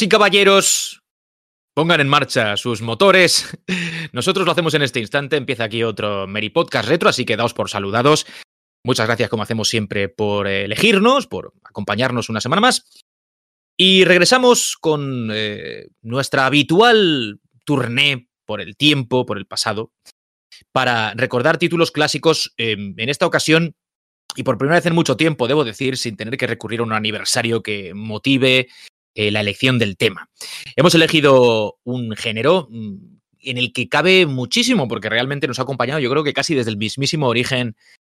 Y caballeros, pongan en marcha sus motores. Nosotros lo hacemos en este instante. Empieza aquí otro Meri Podcast Retro, así que daos por saludados. Muchas gracias, como hacemos siempre, por elegirnos, por acompañarnos una semana más. Y regresamos con eh, nuestra habitual tournée por el tiempo, por el pasado, para recordar títulos clásicos. eh, en esta ocasión, y por primera vez en mucho tiempo, debo decir, sin tener que recurrir a un aniversario que motive eh, la elección del tema. Hemos elegido un género mm, en el que cabe muchísimo, porque realmente nos ha acompañado, yo creo que casi desde el mismísimo origen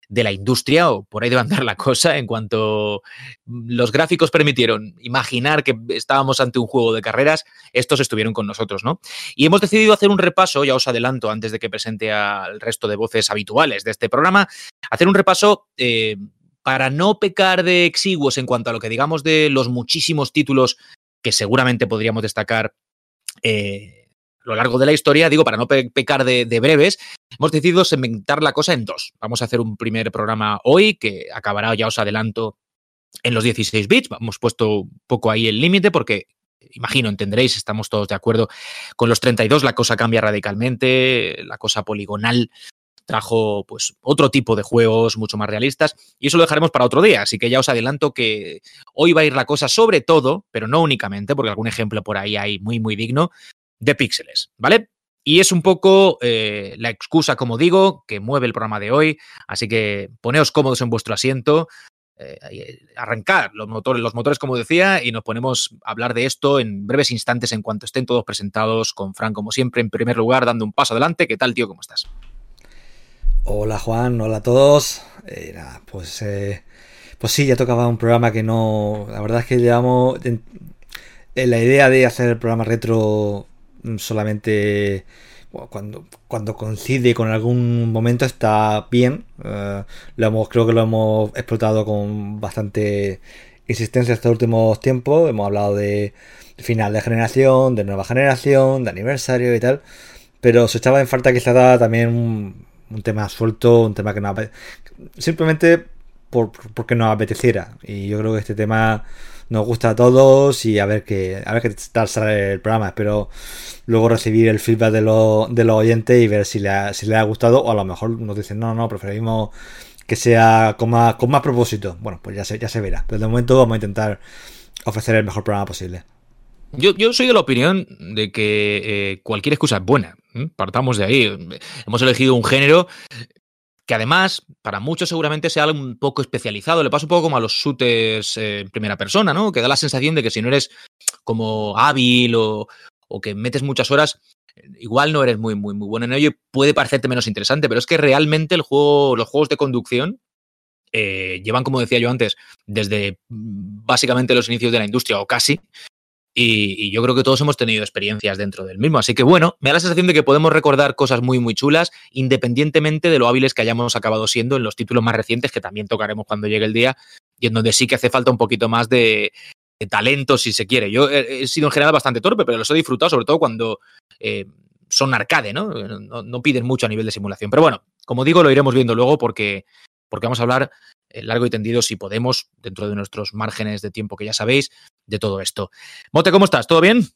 de la industria, o por ahí debe andar la cosa, en cuanto los gráficos permitieron imaginar que estábamos ante un juego de carreras, estos estuvieron con nosotros, ¿no? Y hemos decidido hacer un repaso, ya os adelanto antes de que presente al resto de voces habituales de este programa, hacer un repaso eh, para no pecar de exiguos en cuanto a lo que digamos de los muchísimos títulos que seguramente podríamos destacar eh, a lo largo de la historia, digo, para no pe pecar de, de, breves, hemos decidido segmentar la cosa en dos. Vamos a hacer un primer programa hoy que acabará, ya os adelanto, en los 16 bits. Hemos puesto un poco ahí el límite porque imagino, entenderéis, estamos todos de acuerdo. Con los 32 la cosa cambia radicalmente, la cosa poligonal trajo pues otro tipo de juegos mucho más realistas y eso lo dejaremos para otro día, así que ya os adelanto que hoy va a ir la cosa sobre todo, pero no únicamente, porque algún ejemplo por ahí hay muy muy digno, de píxeles, ¿vale? Y es un poco eh, la excusa, como digo, que mueve el programa de hoy, así que poneos cómodos en vuestro asiento, eh, arrancar los motores, los motores, como decía, y nos ponemos a hablar de esto en breves instantes en cuanto estén todos presentados, con Fran, como siempre, en primer lugar, dando un paso adelante. ¿Qué tal, tío? ¿Cómo estás? Hola Juan, hola a todos. Eh, nada, pues, eh, pues sí, ya tocaba un programa que no. La verdad es que llevamos. La idea de hacer el programa retro solamente cuando, cuando coincide con algún momento está bien. Uh, lo hemos, creo que lo hemos explotado con bastante insistencia estos últimos tiempos. Hemos hablado de final de generación, de nueva generación, de aniversario y tal. Pero se echaba en falta quizá también un, tema suelto, un tema que no simplemente por, porque nos apeteciera. Y yo creo que este tema nos gusta a todos y a ver qué, a ver qué tal sale el programa. Espero luego recibir el feedback de, lo, de los oyentes y ver si le, ha, si le ha gustado o a lo mejor nos dicen no, no, preferimos que sea con más, con más propósito. Bueno, pues ya se, ya se verá. Pero de momento vamos a intentar ofrecer el mejor programa posible. Yo, yo, soy de la opinión de que eh, cualquier excusa es buena. Partamos de ahí. Hemos elegido un género que además, para muchos seguramente sea algo un poco especializado. Le pasa un poco como a los shooters eh, en primera persona, ¿no? Que da la sensación de que si no eres como hábil o, o que metes muchas horas, igual no eres muy, muy, muy bueno en ello y puede parecerte menos interesante, pero es que realmente el juego, los juegos de conducción eh, llevan, como decía yo antes, desde básicamente los inicios de la industria o casi, y, yo creo que todos hemos tenido experiencias dentro del mismo. Así que bueno, me da la sensación de que podemos recordar cosas muy, muy chulas, independientemente de lo hábiles que hayamos acabado siendo en los títulos más recientes, que también tocaremos cuando llegue el día, y en donde sí que hace falta un poquito más de, talento, si se quiere. Yo he, sido en general bastante torpe, pero los he disfrutado, sobre todo cuando eh, son arcade, ¿no? ¿no? ¿no? piden mucho a nivel de simulación. Pero bueno, como digo, lo iremos viendo luego porque, porque vamos a hablar largo y tendido, si podemos, dentro de nuestros márgenes de tiempo que ya sabéis, de todo esto. Mote, ¿cómo estás? ¿Todo bien?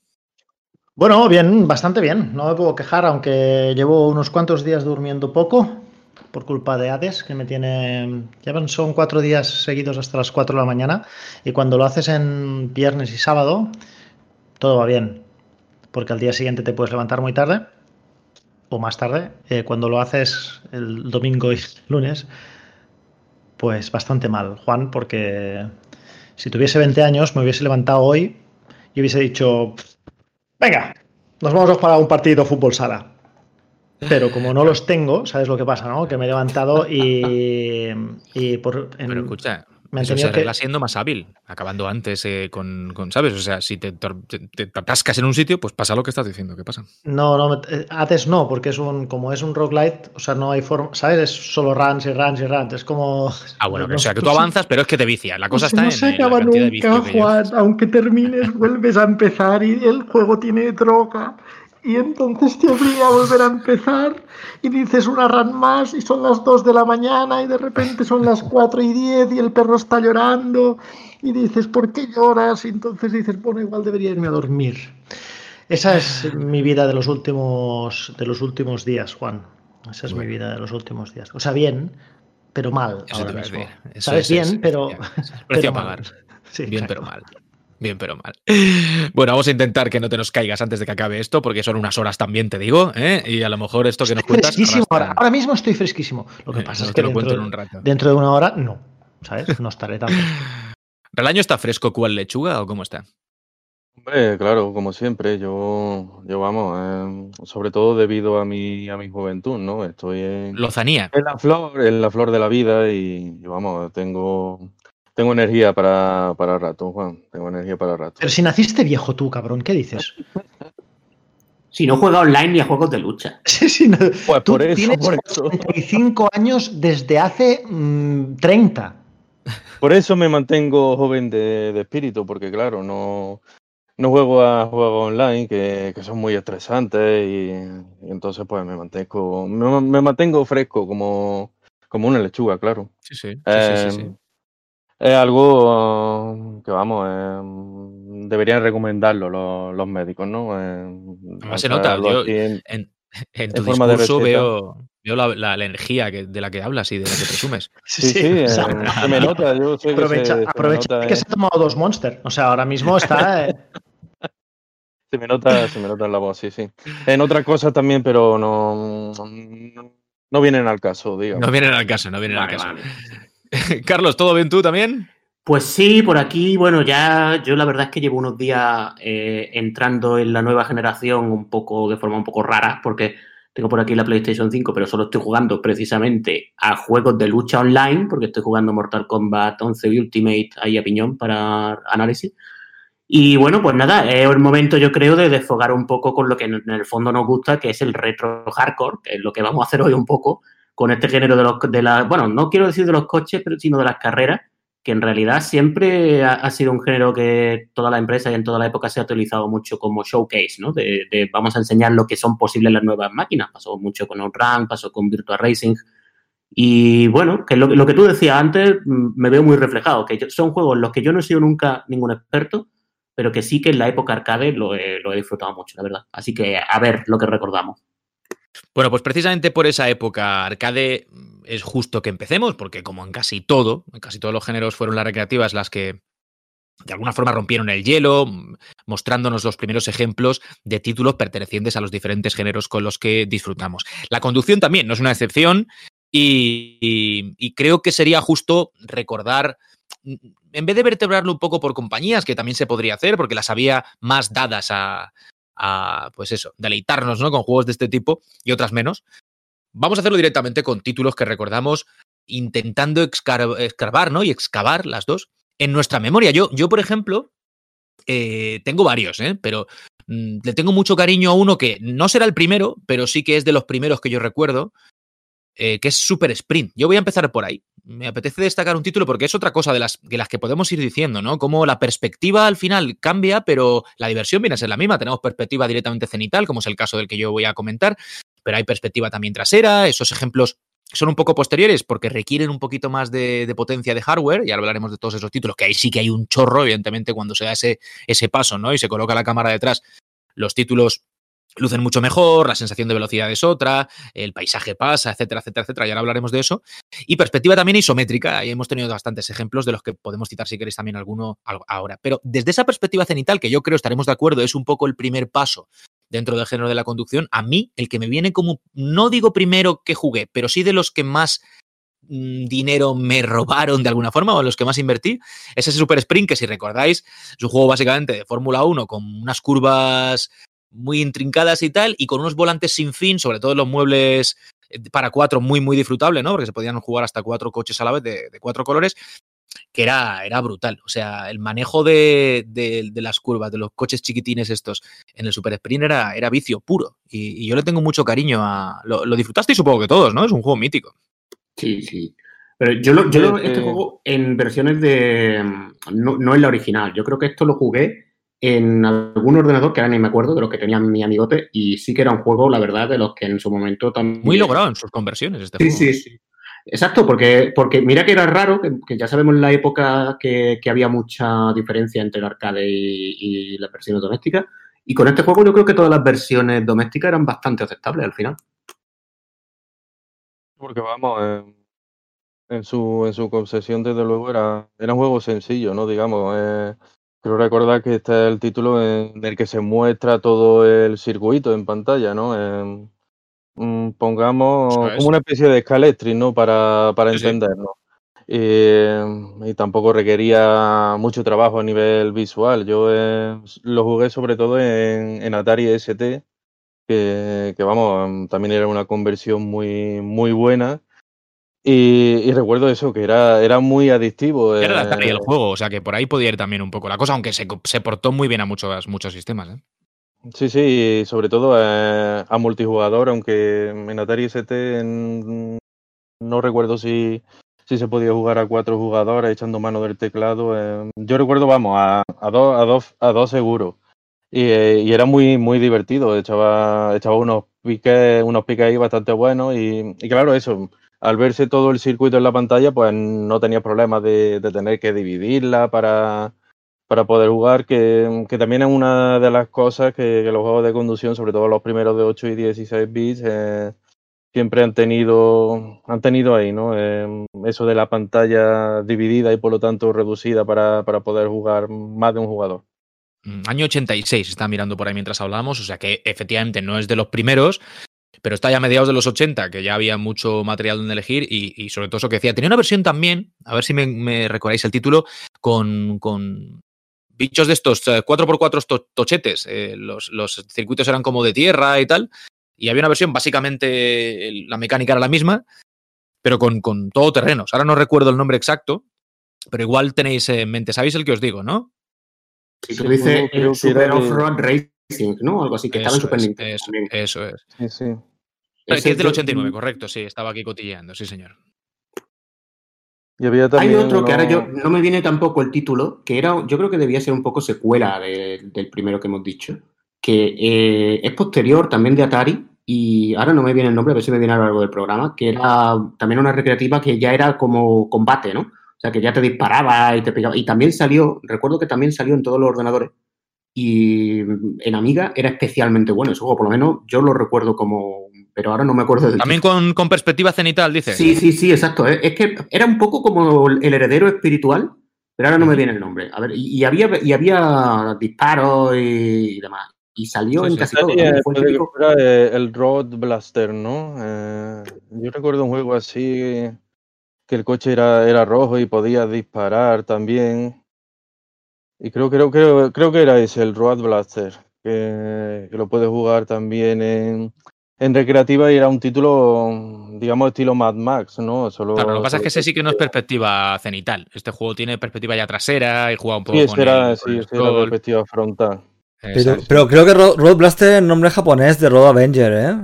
Bueno, bien, bastante bien. No me puedo quejar, aunque llevo unos cuantos días durmiendo poco por culpa de Hades, que me tiene. Llevan, son cuatro días seguidos hasta las 4 de la mañana. Y cuando lo haces en viernes y sábado, todo va bien. Porque al día siguiente te puedes levantar muy tarde o más tarde. Eh, cuando lo haces el domingo y lunes, pues bastante mal, Juan, porque si tuviese 20 años me hubiese levantado hoy y hubiese dicho, venga, nos vamos a jugar a un partido fútbol sala. Pero como no los tengo, ¿sabes lo que pasa, no? Que me he levantado y, y por... Pero escucha, eso se arregla que... siendo más hábil, acabando antes eh, con, con, ¿sabes? O sea, si te, te, te, atascas en un sitio, pues pasa lo que estás diciendo, ¿qué pasa? No, no, antes no, porque es un, como es un roguelite, o sea, no hay forma, ¿sabes? Es solo runs y runs y runs, es como... Ah, bueno, no, o sea, que tú avanzas, pero es que te vicias, la cosa pues está no en... se acaba en nunca, Juan, aunque termines, vuelves a empezar y el juego tiene droga y entonces te obliga a volver a empezar y dices una run más y son las 2 de la mañana y de repente son las 4 y 10 y el perro está llorando y dices, ¿por qué lloras? Y entonces dices, bueno, igual debería irme a dormir. Esa es mi vida de los últimos, de los últimos días, Juan. Esa es mi vida de los últimos días. O sea, bien, pero mal. ahora mismo. Sabes bien, pero. Precio a pagar. bien, pero mal. Bien, pero mal. Bueno, vamos a intentar que no te nos caigas antes de que acabe esto, porque son unas horas también, te digo, ¿eh? y a lo mejor esto que nos cuentas. Fresquísimo ahora, ahora, mismo estoy fresquísimo. Lo que eh, pasa es que dentro, un rato. dentro de una hora, no. ¿Sabes? No estaré tan ¿El año está fresco cual lechuga o cómo está? Hombre, claro, como siempre, yo, yo vamos, eh, sobre todo debido a mi, a mi juventud, ¿no? Estoy en... Lozanía. En la flor, en la flor de la vida y, vamos, tengo, tengo energía para, para rato, Juan, tengo energía para rato. Pero si naciste viejo tú, cabrón, ¿qué dices? Si no juega online ni a juegos de lucha. Sí, sí, no. Pues tú por eso, tienes por eso. años desde hace 30. Mm, por eso me mantengo joven de, de espíritu, porque claro, no, no juego a juegos online que, son muy estresantes y, entonces pues me mantengo, me, mantengo fresco como, como una lechuga, claro. Sí, sí. Em, es algo que vamos, em, deberían recomendarlo los, médicos, ¿no? Em, Además se nota, en, tu discurso veo, veo la, energía de la que hablas y de la que presumes. Sí, sí, se me nota. Yo aprovecha que, se, aprovecha que se ha tomado dos Monster. O sea, ahora mismo está. Eh, se me nota, se me nota en la voz, sí, sí. En otra cosa también, pero no, no vienen al caso, digamos. No vienen al caso, no vienen al caso. Carlos, ¿todo bien tú también? Pues sí, por aquí, bueno, ya yo la verdad es que llevo unos días eh, entrando en la nueva generación un poco de forma un poco rara, porque tengo por aquí la PlayStation 5, pero solo estoy jugando precisamente a juegos de lucha online, porque estoy jugando Mortal Kombat 11 Ultimate ahí a piñón para análisis. Y bueno, pues nada, es el momento yo creo de desfogar un poco con lo que en el fondo nos gusta, que es el retro hardcore, que es lo que vamos a hacer hoy un poco con este género de los, de la, bueno, no quiero decir de los coches, pero sino de las carreras, que en realidad siempre ha, sido un género que toda la empresa y en toda la época se ha utilizado mucho como showcase, ¿no? De, vamos a enseñar lo que son posibles las nuevas máquinas. Pasó mucho con Outrun, pasó con Virtua Racing. Y bueno, que lo, lo que tú decías antes mm, me veo muy reflejado, que son juegos en los que yo no he sido nunca ningún experto, pero que sí que en la época arcade lo he, disfrutado mucho, la verdad. Así que a ver lo que recordamos. Bueno, pues precisamente por esa época arcade mm, es justo que empecemos, porque como en casi todo, en casi todos los géneros fueron las recreativas las que de alguna forma rompieron el hielo, mm, mostrándonos los primeros ejemplos de títulos pertenecientes a los diferentes géneros con los que disfrutamos. La conducción también no es una excepción y creo que sería justo recordar en vez de vertebrarlo un poco por compañías, que también se podría hacer, porque las había más dadas a, pues eso, deleitarnos ¿no? con juegos de este tipo y otras menos, vamos a hacerlo directamente con títulos que recordamos intentando escarbar ¿no? y excavar las dos en nuestra memoria. Yo, yo por ejemplo, eh, tengo varios, ¿eh? pero mm, le tengo mucho cariño a uno que no será el primero, pero sí que es de los primeros que yo recuerdo, eh, que es Super Sprint. Yo voy a empezar por ahí. Me apetece destacar un título porque es otra cosa de las, de las que podemos ir diciendo, ¿no? Como la perspectiva al final cambia, pero la diversión viene a ser la misma. Tenemos perspectiva directamente cenital, como es el caso del que yo voy a comentar, pero hay perspectiva también trasera. Esos ejemplos son un poco posteriores porque requieren un poquito más de, potencia de hardware, y ahora hablaremos de todos esos títulos, que ahí sí que hay un chorro, evidentemente, cuando se da ese, ese paso, ¿no? Y se coloca la cámara detrás, los títulos lucen mucho mejor, la sensación de velocidad es otra, el paisaje pasa, etcétera, etcétera, etcétera. Y ahora hablaremos de eso. Y perspectiva también isométrica. Ahí hemos tenido bastantes ejemplos de los que podemos citar si queréis también alguno ahora. Pero desde esa perspectiva cenital, que yo creo estaremos de acuerdo, es un poco el primer paso dentro del género de la conducción. A mí, el que me viene como, no digo primero que jugué, pero sí de los que más mm, dinero me robaron de alguna forma o los que más invertí, es ese Super Sprint que si recordáis es un juego básicamente de Fórmula 1 con unas curvas muy intrincadas y tal, y con unos volantes sin fin, sobre todo los muebles eh, para cuatro muy, muy disfrutable, ¿no? Porque se podían jugar hasta cuatro coches a la vez de, cuatro colores, que era, era brutal. O sea, el manejo de, las curvas, de los coches chiquitines estos en el Super Sprint era, era vicio puro. Y, yo le tengo mucho cariño a... Lo, disfrutaste y supongo que todos, ¿no? Es un juego mítico. Sí, sí. Pero yo, lo, yo este juego en versiones de... No, no en la original. Yo creo que esto lo jugué en algún ordenador que ahora ni me acuerdo de lo que tenía mi amigote y sí que era un juego, la verdad, de los que en su momento también... Muy logrado en sus conversiones este sí, juego. Sí, sí. Exacto, porque, porque mira que era raro, que, ya sabemos en la época que, había mucha diferencia entre el arcade y, las versiones domésticas. Y con este juego yo creo que todas las versiones domésticas eran bastante aceptables al final. Porque vamos, en, su, en su concesión desde luego era, era un juego sencillo, ¿no? Digamos, eh, creo recordar que este es el título en el que se muestra todo el circuito en pantalla, ¿no? Mm, pongamos como una especie de escaletri, ¿no? Para, para entendernos. Y, tampoco requería mucho trabajo a nivel visual. Yo eh, lo jugué sobre todo en, Atari ST, que, vamos, también era una conversión muy, muy buena. Y, recuerdo eso, que era, era muy adictivo. Era el eh, juego, o sea que por ahí podía ir también un poco la cosa, aunque se, se portó muy bien a muchos, muchos sistemas. ¿eh? Sí, sí, sobre todo a, a multijugador, aunque en Atari ST no recuerdo si, si se podía jugar a cuatro jugadores echando mano del teclado. Eh, yo recuerdo, vamos, a, a, dos, a, dos, a dos seguros. Y, eh, y, era muy, muy divertido, echaba, echaba unos piques, unos piques ahí bastante buenos y, y claro, eso, al verse todo el circuito en la pantalla, pues no tenía problemas de, tener que dividirla para para poder jugar, que, también es una de las cosas que, los juegos de conducción, sobre todo los primeros de 8 y 16 bits, eh, siempre han tenido, han tenido ahí, ¿no? Eh, eso de la pantalla dividida y por lo tanto reducida para, poder jugar más de un jugador. Mm, año 86 está mirando por ahí mientras hablamos, o sea que efectivamente no es de los primeros, pero está ya a mediados de los 80, que ya había mucho material donde elegir y, sobre todo eso que decía. Tenía una versión también, a ver si me, recordáis el título, con, con bichos de estos 4x4 eh, tochetes, eh, los, circuitos eran como de tierra y tal, y había una versión, básicamente la mecánica era la misma, pero con, con todo terrenos. Ahora no recuerdo el nombre exacto, pero igual tenéis en mente, sabéis el que os digo, ¿no? Sí, tú dices Super Off-Road Racing, ¿no? Algo así, que estaba en Super Nintendo. Eso, es. Sí, sí. Es, es del 89, correcto, sí, estaba aquí cotilleando, sí, señor. Hay otro que ahora yo no me viene tampoco el título, que era, yo creo que debía ser un poco secuela del primero que hemos dicho, que eh, es posterior también de Atari, y ahora no me viene el nombre, a ver si me viene a lo largo del programa, que era también una recreativa que ya era como combate, ¿no? O sea, que ya te disparaba y te pegaba. Y también salió, recuerdo que también salió en todos los ordenadores. Y en Amiga era especialmente bueno ese juego, por lo menos yo lo recuerdo como pero ahora no me acuerdo del También con, con, perspectiva cenital, dice. Sí, sí, sí, exacto. Es que era un poco como el heredero espiritual, pero ahora no me viene el nombre. A ver, y, había, y había disparos y, demás. Y salió en casi todo. Eh, el Road Blaster, ¿no? Eh, yo recuerdo un juego así que el coche era, era rojo y podía disparar también. Y creo, creo, creo, creo que era ese, el Road Blaster, que, que lo puedes jugar también en, en recreativa y era un título, digamos, estilo Mad Max, ¿no? Solo, claro, lo que pasa es que ese sí que no es perspectiva cenital. Este juego tiene perspectiva ya trasera y juega un poco sí, con era, sí, era perspectiva frontal. Pero, creo que Road Blaster es el nombre japonés de Road Avenger, ¿eh?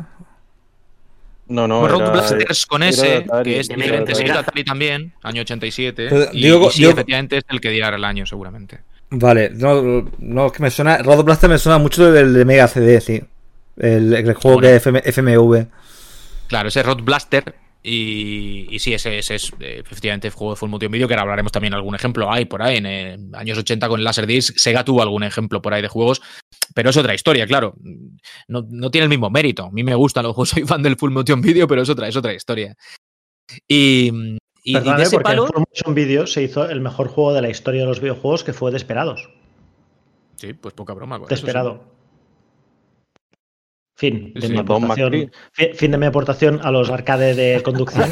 No, no. Pues Road Blaster es con ese, que es diferente. Sí, Atari también, año 87. y, digo, sí, efectivamente es el que dirá el año, seguramente. Vale, no, no, que me suena. Road Blaster me suena mucho del de Mega CD, sí. El, juego que es FMV. Claro, ese Rod Blaster. Y, y sí, ese, es eh, efectivamente el juego de Full Motion Video, que ahora hablaremos también algún ejemplo. Hay por ahí, en eh, años 80 con el Laserdisc, Sega tuvo algún ejemplo por ahí de juegos, pero es otra historia, claro. No, no tiene el mismo mérito. A mí me gusta, los juegos, soy fan del Full Motion Video, pero es otra, es otra historia. Y, y, de ese porque Full Motion Video se hizo el mejor juego de la historia de los videojuegos, que fue Desperados. Sí, pues poca broma. Desperado. Fin de, mi aportación, fin, de mi aportación a los arcades de conducción,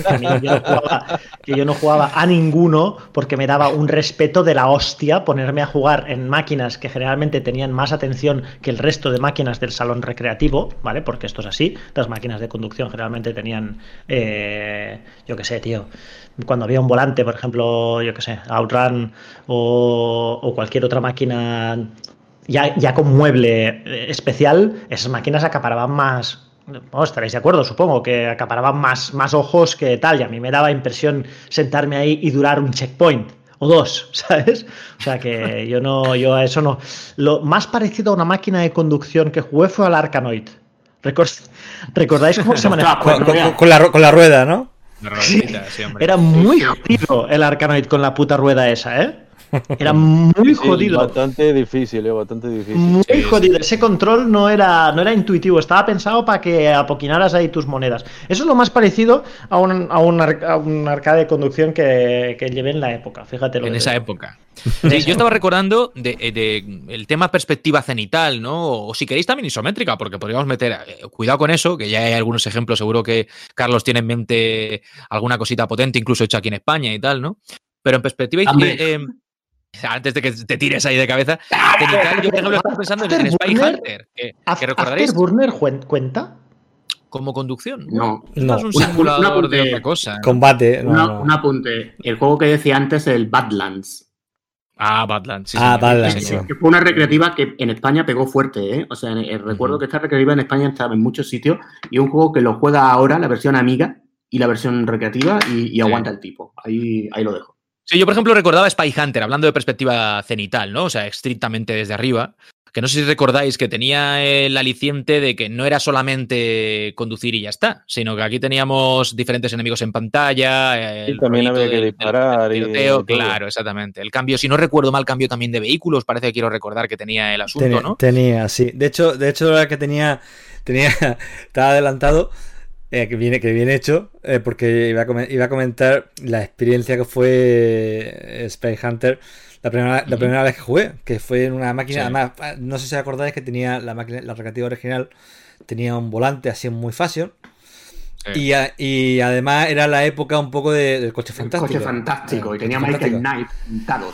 que, yo no jugaba, a ninguno porque me daba un respeto de la hostia ponerme a jugar en máquinas que generalmente tenían más atención que el resto de máquinas del salón recreativo, ¿vale? Porque esto es así, las máquinas de conducción generalmente tenían, eh, yo qué sé, tío, cuando había un volante, por ejemplo, yo qué sé, Outrun o, o cualquier otra máquina ya, con mueble eh, especial, esas máquinas acaparaban más. estaréis de acuerdo, supongo, que acaparaban más, más ojos que tal. Y a mí me daba impresión sentarme ahí y durar un checkpoint o dos, ¿sabes? O sea que yo no, yo a eso no. Lo más parecido a una máquina de conducción que jugué fue al Arkanoid. ¿Recordáis cómo se manejaba? con, la, con la rueda, ¿no? La sí, hombre. Era muy jodido el Arkanoid con la puta rueda esa, ¿eh? Era muy Sí, jodido. bastante difícil, eh, bastante difícil. Muy Sí, sí. jodido. Ese control no era, no era intuitivo, estaba pensado para que apoquinaras ahí tus monedas. Eso es lo más parecido a un, a un, ar- a un arcade de conducción que, que llevé en la época, fíjate lo En que esa época. Sí, yo estaba recordando de, eh, de el tema perspectiva cenital, ¿no? O si queréis también isométrica, porque podríamos meter. eh, cuidado con eso, que ya hay algunos ejemplos, seguro que Carlos tiene en mente alguna cosita potente, incluso hecha aquí en España y tal, ¿no? Pero en perspectiva. eh, eh, antes de que te tires ahí de cabeza, cenital, yo por ejemplo estaba pensando en, en Spy. Hunter, que, recordaréis ¿Afterburner cuen- cuenta? como conducción. No. No. es un Una- simulador una- una- de otra cosa. Combate. no, Una- no. Un apunte. El juego que decía antes, el Badlands. Ah, Badlands. sí, Ah, señor, Badlands, sí. Que fue una recreativa que en España pegó fuerte, ¿eh? O sea, recuerdo que esta recreativa en España estaba en muchos sitios y un juego que lo juega ahora, la versión amiga y la versión recreativa y, y aguanta el tipo. Ahí, ahí lo dejo. Sí, yo por ejemplo recordaba Spy Hunter, hablando de perspectiva cenital, ¿no? O sea, estrictamente desde arriba. Que no sé si recordáis que tenía el aliciente de que no era solamente conducir y ya está, sino que aquí teníamos diferentes enemigos en pantalla. El también había que del- del- disparar del y tiroteo, todo. claro, exactamente. El cambio, si no recuerdo mal, cambio también de vehículos, parece que quiero recordar que tenía el asunto, Tenía, ¿no? tenía, sí. De hecho, de hecho era que tenía, tenía, estaba adelantado, eh, que viene, que bien hecho, eh, porque iba a, iba a comentar la experiencia que fue eh, Spy Hunter la primera, la primera vez que jugué, que fue en una máquina, Sí. además, ah, no sé si acordáis que tenía la máquina, la recreativa original, tenía un volante así muy fashion. Sí. Y, a- y además era la época un poco de- del coche fantástico. Coche fantástico. Eh, y tenía Michael fantástico. Knight pintado.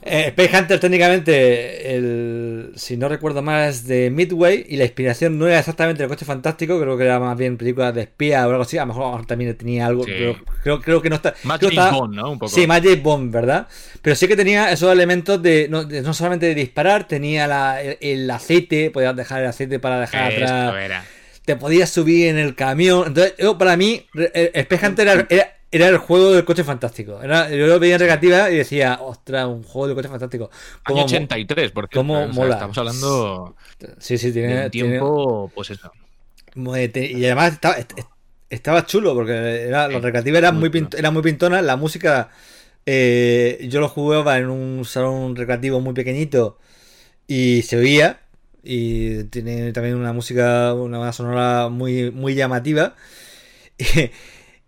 Eh, Space Hunter técnicamente, el, si no recuerdo mal, es de Midway y la inspiración no era exactamente el coche fantástico, creo que era más bien película de espía o algo así, a lo mejor también tenía algo, Sí. creo, creo que no está... Más James está- Bond, ¿no? Un poco. Sí, más James Bond, ¿verdad? Pero sí que tenía esos elementos de no, de no solamente de disparar, tenía la- el, el aceite, podías dejar el aceite para dejar Esto atrás, era. te podías subir en el camión. Entonces, yo, para mí, Space Hunter era, era- era el juego del coche fantástico. Era, yo lo veía en negativa y decía, ostras, un juego del coche fantástico. Año ¿Cómo mo- 83, porque cómo mola. estamos hablando Sí, sí, de tiene, tiempo, pues eso. Te- y además estaba, est- est- estaba chulo porque era, la recreativa era muy pint- era muy pintona, la música eh, yo lo jugaba en un salón recreativo muy pequeñito y se oía y tiene también una música, una banda sonora muy, muy llamativa y,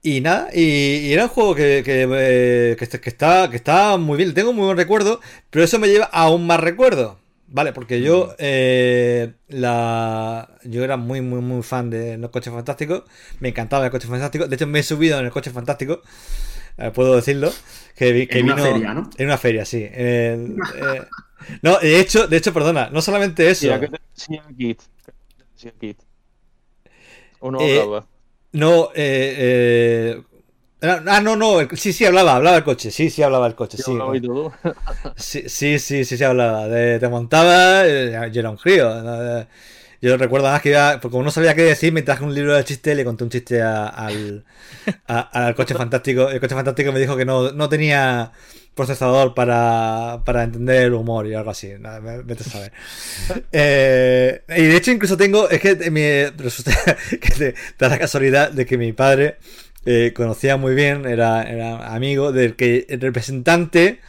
y nada, y, y era un juego que, que, eh, que, está- que está, que está muy bien, tengo muy buen recuerdo, pero eso me lleva a aún más recuerdo. Vale, porque yo eh, la yo era muy muy muy fan de los coches fantásticos, me encantaba el coche fantástico, de hecho me he subido en el coche fantástico, eh, puedo decirlo, que, vi- que En una feria, ¿no? en una feria, sí. eh, no, de hecho, de hecho, perdona, no solamente eso. Mira, ¿qué te decía Kit? ¿Qué te decía Kit? ¿O no Eh, hablaba? No, eh, eh, ah, no, no, el- sí, sí, hablaba, hablaba el coche, sí, sí, hablaba el coche, ¿Sí sí. todo? Sí, sí, sí, sí, se hablaba. De, te montaba, eh, yo era un crío. ¿no? Eh, Yo recuerdo más que iba, porque como no sabía qué decir, me traje un libro de chiste le conté un chiste a- al, a- al coche fantástico. El coche fantástico me dijo que no, no tenía procesador para, para entender el humor y algo así. Nada, vete a saber. Eh, y de hecho, incluso tengo, es que me resulta que te- da la casualidad de que mi padre eh, conocía muy bien, era, era amigo del que el representante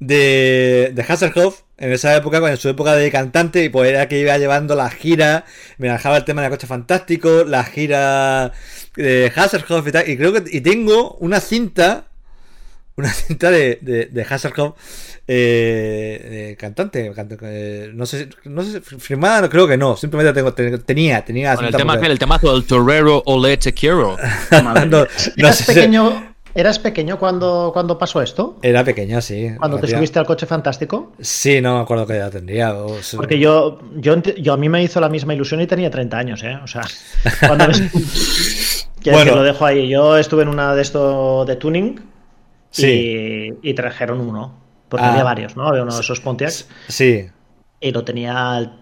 de, de Hasselhoff en esa época, en su época de cantante, y pues era que iba llevando la gira, me manejaba el tema del coche fantástico, la gira de Hasselhoff y tal, y creo que y tengo una cinta, una cinta de, de, de Hasselhoff eh, de cantante, canta- eh, no sé, si- no sé, firmada, no creo que no, simplemente tengo, ten- tenía, tenía Con el tema porque- el temazo del Torero Ole Te Quiero. No, mía. no ¿Eras, sé si- pequeño, ¿Eras pequeño cuando, cuando pasó esto? Era pequeño, sí. Cuando te subiste al coche fantástico? Sí, no me acuerdo qué edad tendría. o Porque yo, yo, yo a mí me hizo la misma ilusión y tenía 30 años, ¿eh? O sea, cuando me... Bueno. que lo dejo ahí. Yo estuve en una de esto de tuning Sí. y, y trajeron uno. Porque Ah. había varios, ¿no? Había uno de esos Pontiacs Sí. y lo tenía al-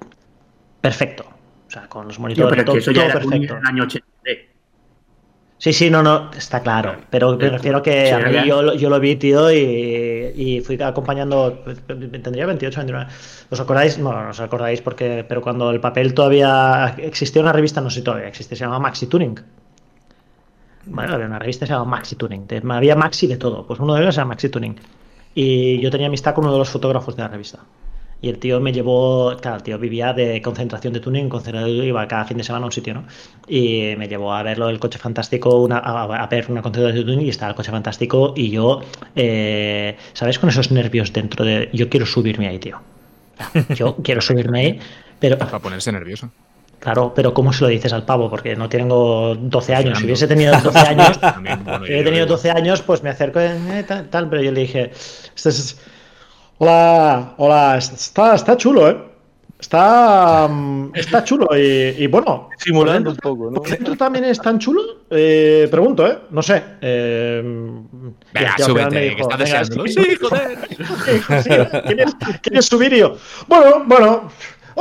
perfecto. O sea, con los monitores, pero es todo, eso ya todo era perfecto. en el año 83. Sí, sí, no, no, está claro. Pero me refiero que Sí, a mí yo, lo- yo lo vi, tío, y, y fui acompañando. Tendría 28, 29. ¿Os acordáis? No, no os acordáis porque. Pero cuando el papel todavía existía una revista, no sé si todavía existe, se llama Maxi Tuning. Bueno, había una revista que se llamaba Maxi Tuning. había Maxi de todo. Pues uno de ellos era Maxi Tuning. Y yo tenía amistad con uno de los fotógrafos de la revista. Y el tío me llevó, claro, el tío vivía de concentración de tuning, concentración, iba cada fin de semana a un sitio, ¿no? Y me llevó a verlo el coche fantástico, una, a, a ver una concentración de tuning y estaba el coche fantástico y yo, eh, ¿sabes? Con esos nervios dentro de, yo quiero subirme ahí, tío. Yo quiero subirme ahí, pero Para ponerse nervioso. Claro, pero ¿cómo se lo dices al pavo? Porque no tengo 12 años. Si hubiese tenido 12 años, También, bueno, si hubiese tenido digo- 12 años, pues me acerco eh, tal, tal, pero yo le dije, "Este es- hola, hola, está, está chulo, ¿eh? Está, mm, está chulo y, y bueno, Simulando ¿por un poco, ¿no? ¿por dentro también es tan chulo? Eh, pregunto, ¿eh? No sé. Eh, Venga, súbete, que estás "Venga, deseándolo". sí, joder. ¿quieres, ¿Quieres subir? Y yo, bueno, bueno,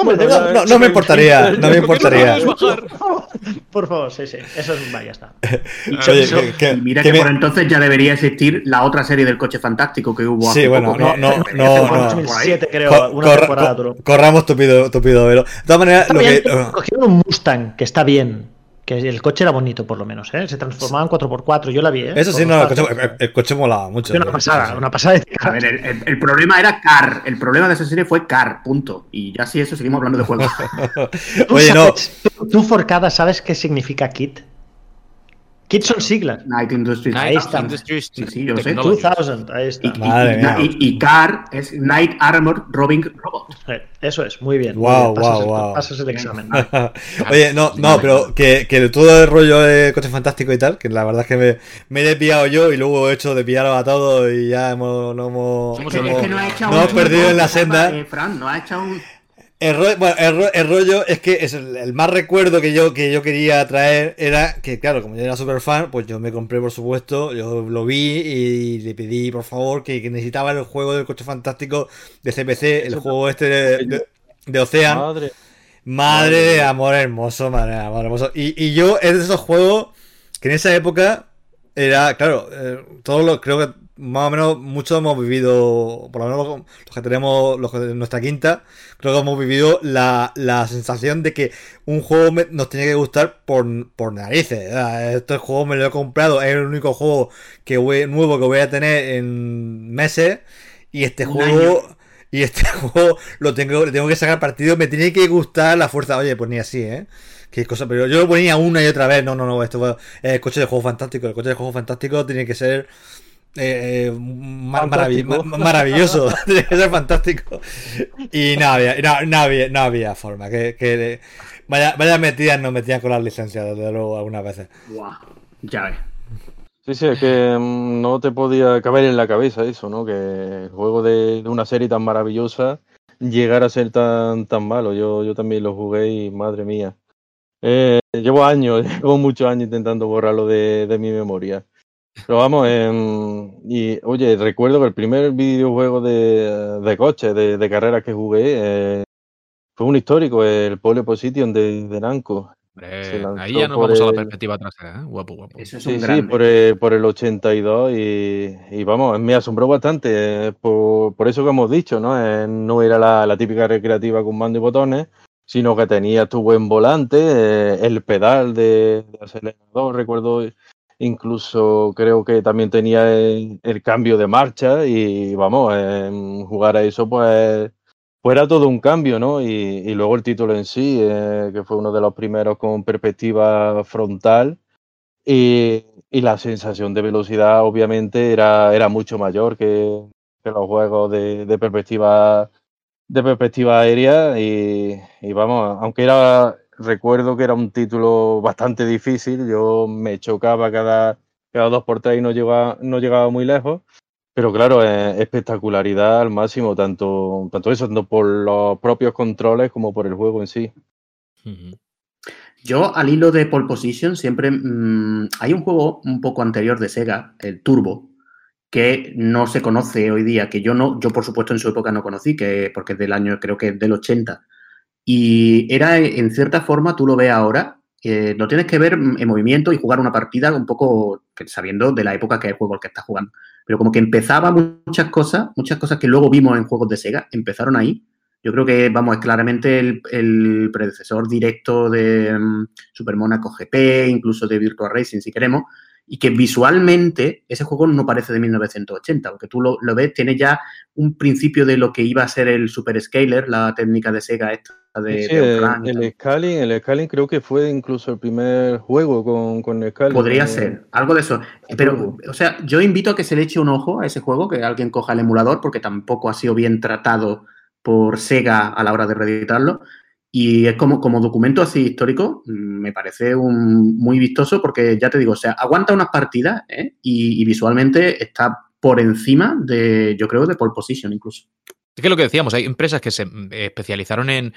hombre, Bueno, No, no me importaría, no me importaría. por favor, sí, sí, eso es, vaya, ya está. Oye, Eso, que- que- y mira que que, me- por entonces ya debería existir la otra serie del coche fantástico que hubo Sí, hace bueno, poco, no, no, no, hace no. poco, 2007, creo, Co- una corra- temporada co- duró. corramos tupido, tupido velo. De todas maneras, lo bien, que. Cogieron un Mustang, que está bien. Que el coche era bonito, por lo menos, ¿eh? Se transformaba en 4x4, yo la vi, ¿eh? Eso sí, no, el coche, datos. el- el coche molaba mucho. Una pasada, una pasada de A ver, el, el- el problema era Car. El problema de esa serie fue Car, punto. Y ya sí, eso seguimos hablando de juegos. ¿Tú Oye, no. Tú, Forcada, ¿sabes qué significa kit? Kit son siglas. Night Industries. Ahí está. Industries Sí, sí, yo sé. Technologies. 2000, ahí está. Y, Madre y- mía. y- y Car es Night Armor Robbing Robot. Eh, Eso es, muy bien. muy Guau, bien, pasas guau, el- guau. pasas el examen. Oye, no, no, pero que, que todo el rollo de coche fantástico y tal, que la verdad es que me, me he desviado yo y luego he hecho desviaros a todos y ya hemos, no hemos, es que no hemos perdido en la senda. eh, Fran, no ha echado un. El, ro- bueno, el, ro- el rollo es que es el, el más recuerdo que yo, que yo quería traer era que, claro, como yo era súper fan, pues yo me compré, por supuesto, yo lo vi y le pedí, por favor, que, que necesitaba el juego del coche fantástico de CPC, el Eso juego este de, de, de Ocean. Madre. Madre de amor hermoso, madre de amor hermoso. Y, y yo es de esos juegos que en esa época era, claro, eh, todos los, creo que más o menos muchos hemos vivido, por lo menos los, que tenemos, los que nuestra quinta, creo que hemos vivido la, la sensación de que un juego me- nos tenía que gustar por, por narices. Este juego me lo he comprado, es el único juego que voy- nuevo que voy a tener en meses. Y este Un juego. Y este juego lo tengo, le tengo que sacar partido, me tiene que gustar la fuerza. Oye, pues ni así, ¿eh? Qué cosa, pero yo lo ponía una y otra vez. No, no, no, esto fue el coche de juego fantástico. El coche de juego fantástico tiene que ser eh, eh, maravilloso. tiene que ser fantástico. Y no había, no, no había, no había forma. Que, que vaya, vaya metidas nos metían con las licencias, desde luego, algunas veces. Guau, ya ves. Sí, sí, es que mm, no te podía caber en la cabeza eso, ¿no? Que el juego de, de una serie tan maravillosa llegara a ser tan, tan malo. Yo, yo también lo jugué y madre mía. Eh, llevo años, llevo muchos años intentando borrarlo de, de mi memoria. Pero vamos, em, y oye, recuerdo que el primer videojuego de, de coches, de, de carreras que jugué, eh, fue un histórico, el Pole Position de, de Namco. Ahí ya nos vamos a la el- perspectiva trasera, ¿eh? Guapo, guapo. Eso es Sí, un sí, por el, por el 82 y, y vamos, me asombró bastante eh, por, por eso que hemos dicho, ¿no? Eh, no era la, la típica recreativa con mando y botones, sino que tenía tu buen volante, eh, el pedal de, acelerador, recuerdo, incluso creo que también tenía el, cambio de marcha y vamos, jugar a eso pues fuera todo un cambio, ¿no? Y, y luego el título en sí, eh, que fue uno de los primeros con perspectiva frontal. Y, y la sensación de velocidad, obviamente, era, era mucho mayor que, que los juegos de, de perspectiva de perspectiva aérea. Y, y vamos, aunque era, recuerdo que era un título bastante difícil, yo me chocaba cada, cada dos por tres y no llegaba, no llegaba muy lejos. Pero claro, eh, espectacularidad al máximo, tanto, tanto eso, tanto por los propios controles como por el juego en sí. Yo, al hilo de Pole Position, siempre. mm, hay un juego un poco anterior de Sega, el Turbo, que no se conoce hoy día, que yo no, yo por supuesto en su época no conocí, que, porque es del año, creo que es del 80. Y era, en cierta forma, tú lo ves ahora, eh, lo tienes que ver en movimiento y jugar una partida un poco sabiendo de la época que es el juego al que estás jugando. Pero como que empezaba muchas cosas, muchas cosas que luego vimos en juegos de Sega, empezaron ahí. Yo creo que, vamos, es claramente el, el predecesor directo de mm, Super Monaco GP, incluso de Virtua Racing, si queremos. Y que visualmente ese juego no parece de 1980, porque tú lo, lo ves, tiene ya un principio de lo que iba a ser el Super Scaler, la técnica de Sega esta de, Sí, de el, el Scaling, el Scaling creo que fue incluso el primer juego con, con Scaling. Podría eh, ser, algo de eso. Pero, o sea, yo invito a que se le eche un ojo a ese juego, que alguien coja el emulador, porque tampoco ha sido bien tratado por Sega a la hora de reeditarlo. Y es como, como documento así histórico, mm, me parece un, muy vistoso, porque ya te digo, o sea, aguanta unas partidas ¿eh? y, y visualmente está por encima de, yo creo, de pole position incluso. Es que lo que decíamos, hay empresas que se eh, especializaron en,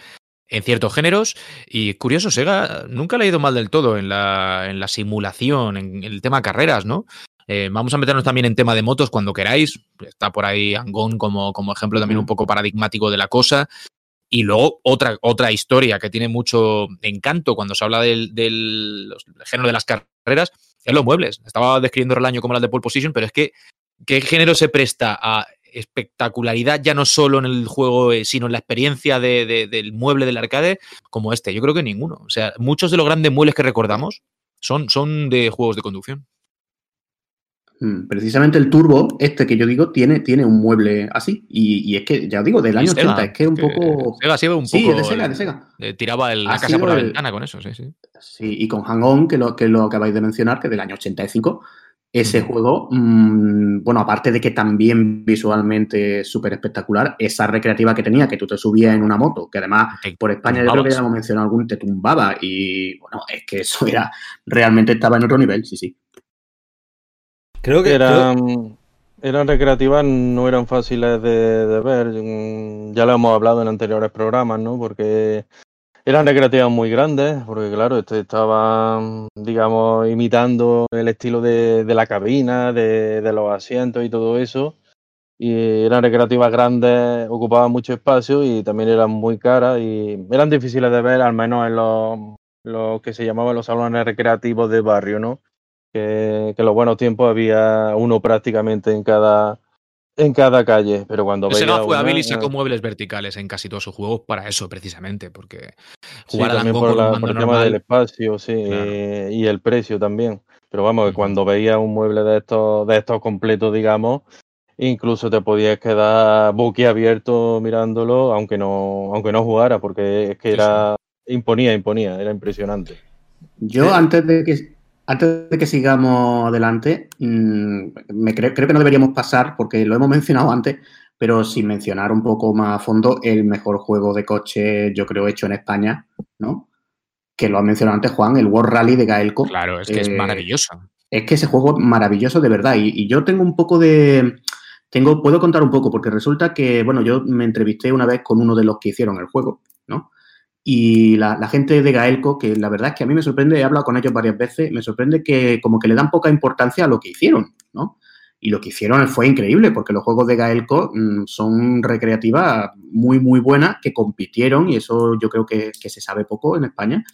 en ciertos géneros y curioso, Sega nunca le ha ido mal del todo en la, en la simulación, en el tema carreras, ¿no? Eh, vamos a meternos también en tema de motos cuando queráis. Está por ahí Angón como, como ejemplo también un poco paradigmático de la cosa. Y luego otra, otra historia que tiene mucho encanto cuando se habla del, del, género de las carreras es los muebles. Estaba describiendo el año como las de pole position, pero es que ¿qué género se presta a espectacularidad ya no solo en el juego, eh, sino en la experiencia de- de- del mueble del arcade como este? Yo creo que ninguno. O sea, muchos de los grandes muebles que recordamos son, son de juegos de conducción. Mm, Precisamente el turbo, este que yo digo, tiene, tiene un mueble así. Y, y es que, ya os digo, del año Sega, 80, es que es un que poco. Sega sido un Sí, poco. es de Sega, de Sega. eh, tiraba el- la casa por la el- ventana con eso, sí, sí. Sí, y con Hang-On, que lo, que lo acabáis de mencionar, que es del año 85, ese juego, mm, bueno, aparte de que también visualmente es súper espectacular, esa recreativa que tenía, que tú te subías en una moto, que además Te por España yo creo que ya hemos mencionado algún, te tumbaba y bueno, es que eso era, realmente estaba en otro nivel, sí, sí. Creo que. creo- Eran, recreativas, no eran fáciles de, de ver. mm, Ya lo hemos hablado en anteriores programas, ¿no? Porque eran recreativas muy grandes, porque claro, este estaba, mm, digamos, imitando el estilo de, de la cabina, de, de los asientos y todo eso. Y eran recreativas grandes, ocupaban mucho espacio y también eran muy caras y eran difíciles de ver, al menos en los, los que se llamaban los salones recreativos de barrio, ¿no? Que, que en los buenos tiempos había uno prácticamente en cada en cada calle, pero cuando Sega veía fue hábil y sacó eh, muebles verticales en casi todos sus juegos para eso, precisamente, porque sí, jugar también Angón por, la- por el tema del espacio, sí, Claro. eh, y el precio también. Pero vamos, que cuando veías un mueble de estos, de estos completos, digamos, incluso te podías quedar boquiabierto mirándolo, aunque no, aunque no jugara, porque es que Sí, era, imponía, imponía, era impresionante. Yo, Sí. antes de que antes de que sigamos adelante, mm, me creo, creo que no deberíamos pasar, porque lo hemos mencionado antes, pero sin mencionar un poco más a fondo, el mejor juego de coche, yo creo, hecho en España, ¿no? Que lo ha mencionado antes Juan, el World Rally de Gaelco. Claro, es que es Eh, maravilloso. Es que ese juego es maravilloso de verdad. Y, y yo tengo un poco de. Tengo, puedo contar un poco, porque resulta que, bueno, yo me entrevisté una vez con uno de los que hicieron el juego. Y la, gente de Gaelco, que la verdad es que a mí me sorprende, he hablado con ellos varias veces, me sorprende que como que le dan poca importancia a lo que hicieron, ¿no? Y lo que hicieron fue increíble, porque los juegos de Gaelco mm, son recreativas muy, muy buenas, que compitieron, y eso yo creo que, se sabe poco en España,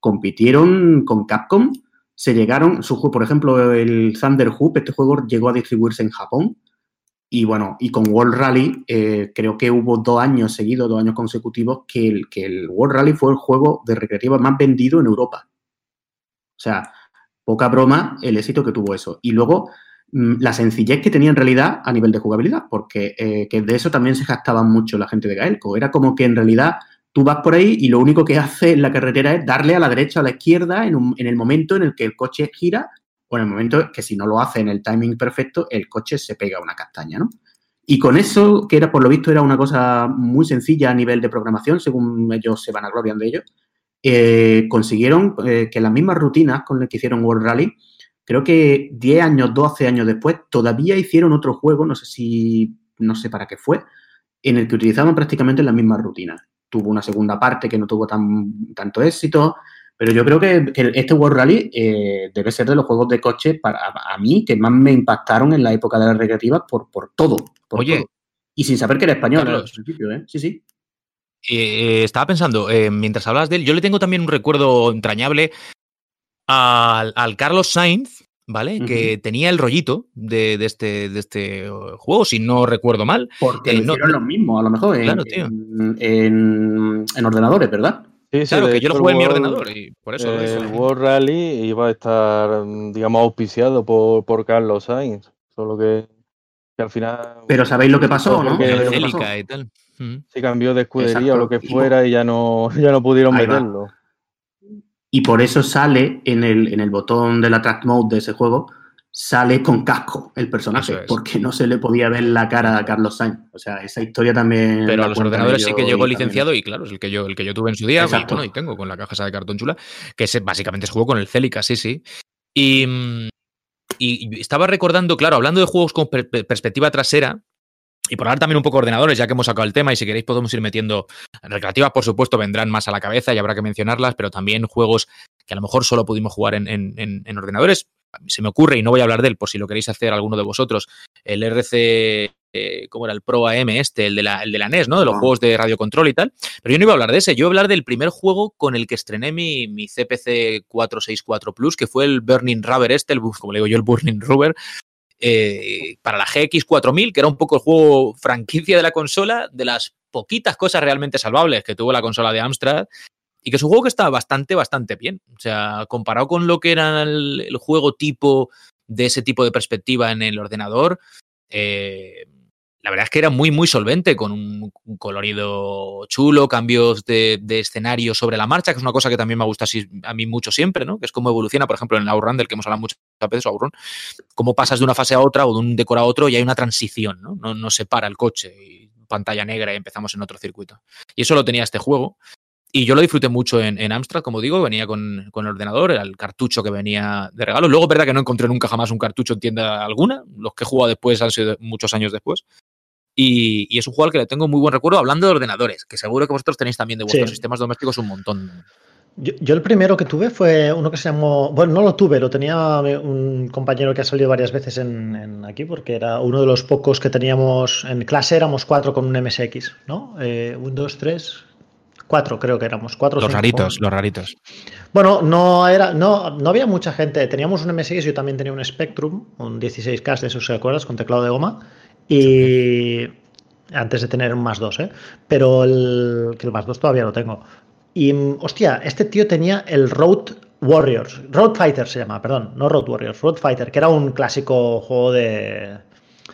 compitieron con Capcom, se llegaron, su, por ejemplo, el Thunder Hoop, este juego llegó a distribuirse en Japón, y bueno, y con World Rally, eh, creo que hubo dos años seguidos, dos años consecutivos, que el, que el World Rally fue el juego de recreativa más vendido en Europa. O sea, poca broma el éxito que tuvo eso. Y luego, mm, la sencillez que tenía en realidad a nivel de jugabilidad, porque eh, que de eso también se jactaban mucho la gente de Gaelco. Era como que en realidad tú vas por ahí y lo único que hace la carretera es darle a la derecha o a la izquierda en, un- en el momento en el que el coche gira o en el momento que si no lo hace en el timing perfecto, el coche se pega a una castaña, ¿no? Y con eso, que era por lo visto era una cosa muy sencilla a nivel de programación, según ellos se van a gloriar de ello, eh, consiguieron eh, que las mismas rutinas con las que hicieron World Rally, creo que 10 años, 12 años después, todavía hicieron otro juego, no sé si, no sé para qué fue, en el que utilizaban prácticamente las mismas rutinas. Tuvo una segunda parte que no tuvo tan, tanto éxito, pero yo creo que, que este World Rally eh, debe ser de los juegos de coche para a, a mí que más me impactaron en la época de las recreativas por, por todo. Por Oye, todo. Y sin saber que era español al Carlos. principio, ¿eh? Sí, sí. Eh, estaba pensando, eh, mientras hablas de él, yo le tengo también un recuerdo entrañable al, al Carlos Sainz, ¿vale? Que tenía el rollito de, de este, de este juego, si no recuerdo mal. Porque Eh, lo no- hicieron los mismos, a lo mejor, Claro, tío. en, en- en ordenadores, ¿verdad? Sí, sí, Claro, que yo lo jugué en mi ordenador y por eso lo el digo. World Rally iba a estar, digamos, auspiciado por, por Carlos Sainz, solo que, que al final Pero ¿sabéis lo que pasó, no? Porque- ¿Sabéis lo que pasó? Celica y tal. Mm. se cambió de escudería Exacto. o lo que fuera y ya no, ya no pudieron Ahí va. meterlo. Y por eso sale en el, en el botón de la track mode de ese juego, sale con casco el personaje, es. porque no se le podía ver la cara a Carlos Sainz. O sea, esa historia también. Pero a los ordenadores sí que llegó también- licenciado y claro, es el que yo, el que yo tuve en su día y, bueno, y tengo con la caja esa de cartón chula, que básicamente se jugó con el Celica, sí, sí. Y, mm, y- estaba recordando, claro, hablando de juegos con per- per- perspectiva trasera, y por hablar también un poco de ordenadores, ya que hemos sacado el tema, y si queréis podemos ir metiendo recreativas, por supuesto, vendrán más a la cabeza y habrá que mencionarlas, pero también juegos que a lo mejor solo pudimos jugar en, en- en- en ordenadores. Se me ocurre, y no voy a hablar de él por si lo queréis hacer alguno de vosotros, el RC, eh, ¿cómo era? El Pro AM este, el de la, el de la NES, ¿no? De los Ah. juegos de radio control y tal. Pero yo no iba a hablar de ese, yo iba a hablar del primer juego con el que estrené mi, mi CPC 464 Plus, que fue el Burning Rubber este, el, como le digo yo, el Burning Rubber, eh, para la GX4000, que era un poco el juego franquicia de la consola, de las poquitas cosas realmente salvables que tuvo la consola de Amstrad, y que es un juego que está bastante, bastante bien. O sea, comparado con lo que era el, el juego tipo de ese tipo de perspectiva en el ordenador, eh, la verdad es que era muy, muy solvente, con un, colorido chulo, cambios de, escenario sobre la marcha, que es una cosa que también me gusta así, a mí mucho siempre, ¿no? Que es como evoluciona, por ejemplo, en el del que hemos hablado muchas veces, Outrun, cómo pasas de una fase a otra o de un decor a otro y hay una transición, ¿no? No, se para el coche y pantalla negra y empezamos en otro circuito. Y eso lo tenía este juego. Y yo lo disfruté mucho en, en Amstrad, como digo, venía con, con el ordenador, era el cartucho que venía de regalo. Luego, verdad que no encontré nunca jamás un cartucho en tienda alguna. Los que he jugado después han sido muchos años después. Y, y es un juego al que le tengo muy buen recuerdo hablando de ordenadores, que seguro que vosotros tenéis también de vuestros Sí. sistemas domésticos un montón. Yo, yo el primero que tuve fue uno que se llamó, bueno, no lo tuve, lo tenía un compañero que ha salido varias veces en, en aquí, porque era uno de los pocos que teníamos en clase, éramos cuatro con un MSX, ¿no? Eh, un, dos, tres, cuatro creo que éramos, cuatro. Los cinco raritos, los raritos. Bueno, no era, no, no había mucha gente. Teníamos un MSX, yo también tenía un Spectrum, un 16K de esos, ¿se acuerdas? Con teclado de goma. Y antes de tener un más 2, ¿eh? Pero el, que el más 2 todavía lo tengo. Y, hostia, este tío tenía el Road Warriors. Road Fighter se llama, perdón, no Road Warriors, Road Fighter, que era un clásico juego de,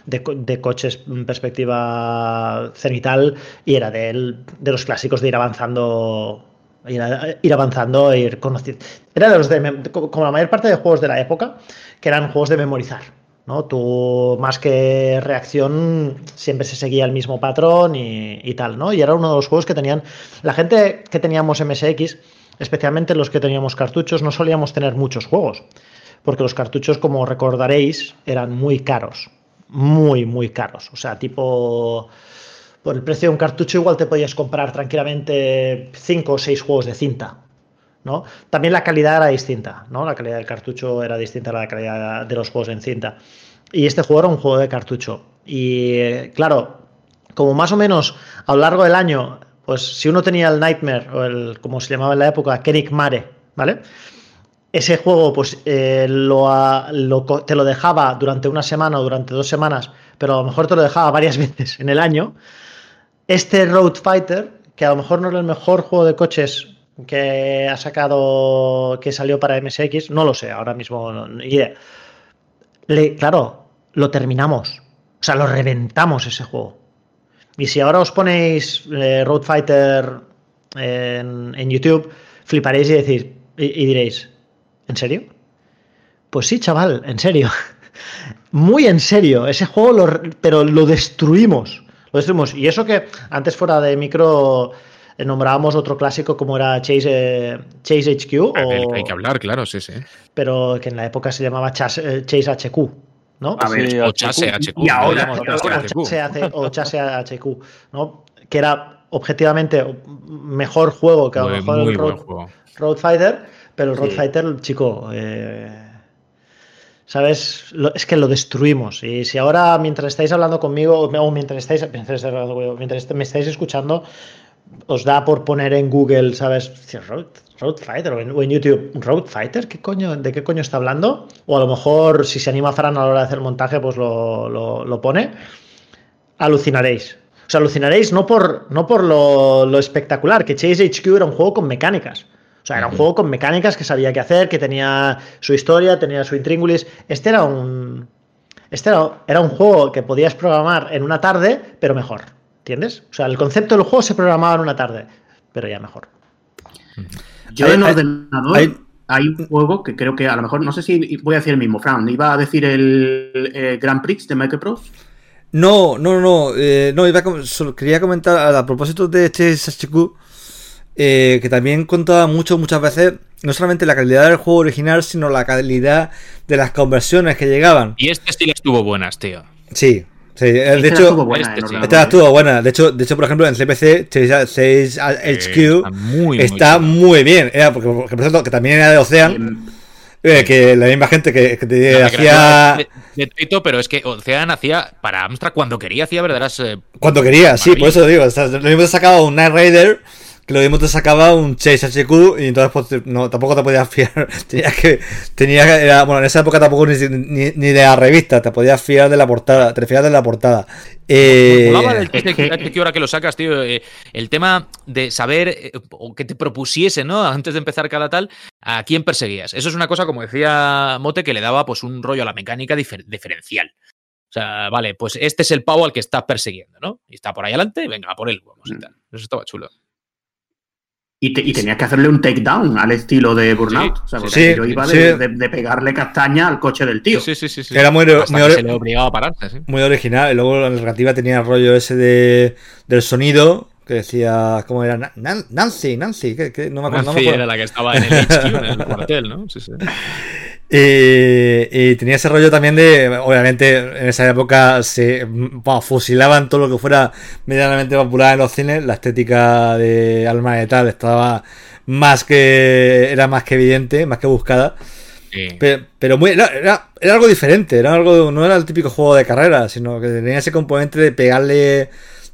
de, co- de coches en perspectiva cenital y era de, de los clásicos de ir avanzando ir, ir avanzando e ir conociendo era de los de como la mayor parte de juegos de la época que eran juegos de memorizar ¿no? Tú, más que reacción, siempre se seguía el mismo patrón y, y tal, ¿no? Y era uno de los juegos que tenían. La gente que teníamos MSX, especialmente los que teníamos cartuchos, no solíamos tener muchos juegos. Porque los cartuchos, como recordaréis, eran muy caros. Muy, muy caros. O sea, tipo. Por el precio de un cartucho, igual te podías comprar tranquilamente 5 o 6 juegos de cinta. ¿No? También la calidad era distinta, ¿no? La calidad del cartucho era distinta a la calidad de los juegos en cinta. Y este juego era un juego de cartucho. Y claro, como más o menos a lo largo del año, pues si uno tenía el Nightmare, o el, como se llamaba en la época, Kerik Mare, ¿vale? Ese juego, pues eh, lo, a- lo co- te lo dejaba durante una semana o durante dos semanas, pero a lo mejor te lo dejaba varias veces en el año. Este Road Fighter, que a lo mejor no era el mejor juego de coches que ha sacado, que salió para MSX, no lo sé, ahora mismo no- ni idea. Le- claro, lo terminamos. O sea, lo reventamos ese juego. Y si ahora os ponéis eh, Road Fighter en, YouTube, fliparéis y, decís, y, y diréis, ¿en serio? Pues sí, chaval, en serio. Muy en serio. Ese juego, lo, pero lo destruimos. Lo destruimos. Y eso que antes fuera de micro nombrábamos otro clásico como era Chase, eh, Chase HQ, Del o- que hay que hablar, claro, sí, sí. pero que en la época se llamaba eh, Chase HQ. ¿no? A ver, Sí, O HQ. Chase HQ. Y ahora- llamamos o, Chase HQ. Chase AC o Chase HQ, ¿no? Que era objetivamente mejor juego que a lo mejor el Road, Fighter, pero el Road Sí. Fighter, chico, eh, ¿sabes? Lo- es que lo destruimos. Y si ahora, mientras estáis hablando conmigo, o mientras estáis, mientras me estáis escuchando, os da por poner en Google, ¿sabes? Road, Road Fighter o en, o en YouTube, ¿Road Fighter? ¿Qué coño, ¿De qué coño está hablando? O a lo mejor, si se anima Fran a la hora de hacer el montaje, pues lo, lo- lo pone. Alucinaréis. O os alucinaréis no por, no por lo, lo espectacular, que Chase HQ era un juego con mecánicas. O sea, era un juego con mecánicas que sabía qué hacer, que tenía su historia, tenía su intríngulis. Este era un. Este era, era un juego que podías programar en una tarde, pero mejor. ¿Entiendes? O sea, el concepto del juego se programaba en una tarde, pero ya mejor. Yo Hay- en ordenador hay- hay, un juego que creo que a lo mejor, no sé si voy a decir el mismo, Fran, iba a decir el eh, Grand Prix de Microprose. No, no, no, eh, no, iba a quería comentar a, a propósito de este HQ eh, que también contaba mucho, muchas veces, no solamente la calidad del juego original, sino la calidad de las conversiones que llegaban. Y este sí las tuvo buenas, tío. Sí, sí, eh, de Esta hecho, estuvo buena este sí. ordenador, esta ¿eh? estuvo buena. De hecho, de hecho, por ejemplo, en CPC 6 HQ está muy, bien. Era porque, porque, por ejemplo, que también era de Ocean, eh, que la misma gente que, que te de hacía de, de Taito, pero es que Ocean hacía para Amstrad cuando quería, hacía verdaderas. eh, Cuando quería, sí, por eso digo. O sea, lo mismo te sacaba un Night Rider, que lo mismo te sacaba un Chase HQ, y entonces pues, no, tampoco te podías fiar. Tenías que. Tenías que- era- bueno, en esa época tampoco ni, ni, ni de la revista, te podías fiar de la portada, te fiar de la portada. Eh, del HQ ahora que lo sacas, tío. eh, el tema de saber eh, o que te propusiese, ¿no? Antes de empezar cada tal, a quién perseguías. Eso es una cosa, como decía Mote, que le daba pues un rollo a la mecánica difer- diferencial. O sea, vale, pues este es el pavo al que estás persiguiendo, ¿no? Y está por ahí adelante, venga, a por él, vamos y tal. Eso estaba chulo. Y, te- y tenías que hacerle un takedown al estilo de Burnout. Sí, o sea, porque sí, yo iba sí. de, de- de pegarle castaña al coche del tío. Sí, sí, sí, sí. Era muy, Hasta muy, que se le obligaba a pararse, sí. muy original. Y luego la narrativa tenía el rollo ese de, del sonido, que decía. ¿Cómo era? Na- Nan- Nancy, Nancy, que, que no me acuerdo. no me Nancy acuerdo. era la que estaba en el HQ, en el cuartel, ¿no? Sí, sí. Eh, y tenía ese rollo también de, obviamente, en esa época se bueno, fusilaban todo lo que fuera medianamente popular en los cines. La estética de Alma de Tal estaba más que, era más que evidente, más que buscada. Sí. Pero, pero muy, era, era, era algo diferente, era algo, no era el típico juego de carrera, sino que tenía ese componente de pegarle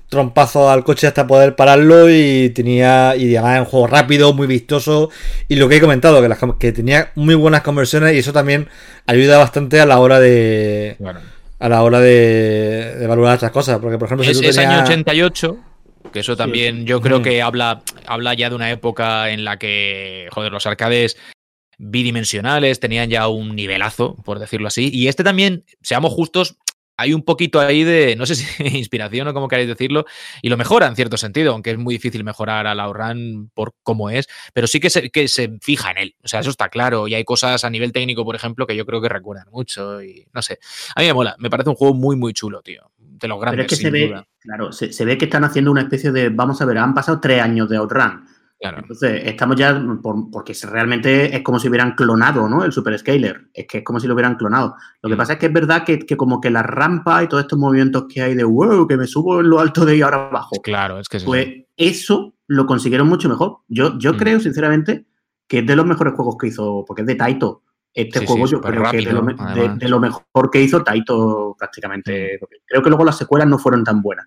trompazo al coche hasta poder pararlo y tenía y además un juego rápido, muy vistoso y lo que he comentado que, las, que tenía muy buenas conversiones y eso también ayuda bastante a la hora de Claro. a la hora de, de valorar estas cosas, porque por ejemplo si Es, tú es tenías- año 88, que eso también yo creo Mm. que habla, habla ya de una época en la que, joder, los arcades bidimensionales tenían ya un nivelazo, por decirlo así. Y este también, seamos justos, hay un poquito ahí de, no sé si inspiración o como queréis decirlo, y lo mejora en cierto sentido, aunque es muy difícil mejorar a la Outrun por cómo es, pero sí que se, que se fija en él. O sea, eso está claro. Y hay cosas a nivel técnico, por ejemplo, que yo creo que recuerdan mucho. Y no sé. A mí me mola. Me parece un juego muy, muy chulo, tío. De los Pero grandes, es que se ve, claro, se, se ve que están haciendo una especie de, vamos a ver, han pasado tres años de Outrun. Claro. Entonces, estamos ya, por- porque realmente es como si hubieran clonado, ¿no? El Super Scaler. Es que es como si lo hubieran clonado. Lo que Mm. pasa es que es verdad que, que como que la rampa y todos estos movimientos que hay de wow, que me subo en lo alto de ahí ahora abajo. Claro, es que eso. Pues eso lo consiguieron mucho mejor. Yo, yo Mm. creo, sinceramente, que es de los mejores juegos que hizo, porque es de Taito. Este Sí, juego sí, yo creo que es de lo, me- de- además. de lo mejor que hizo Taito prácticamente. Creo que luego las secuelas no fueron tan buenas.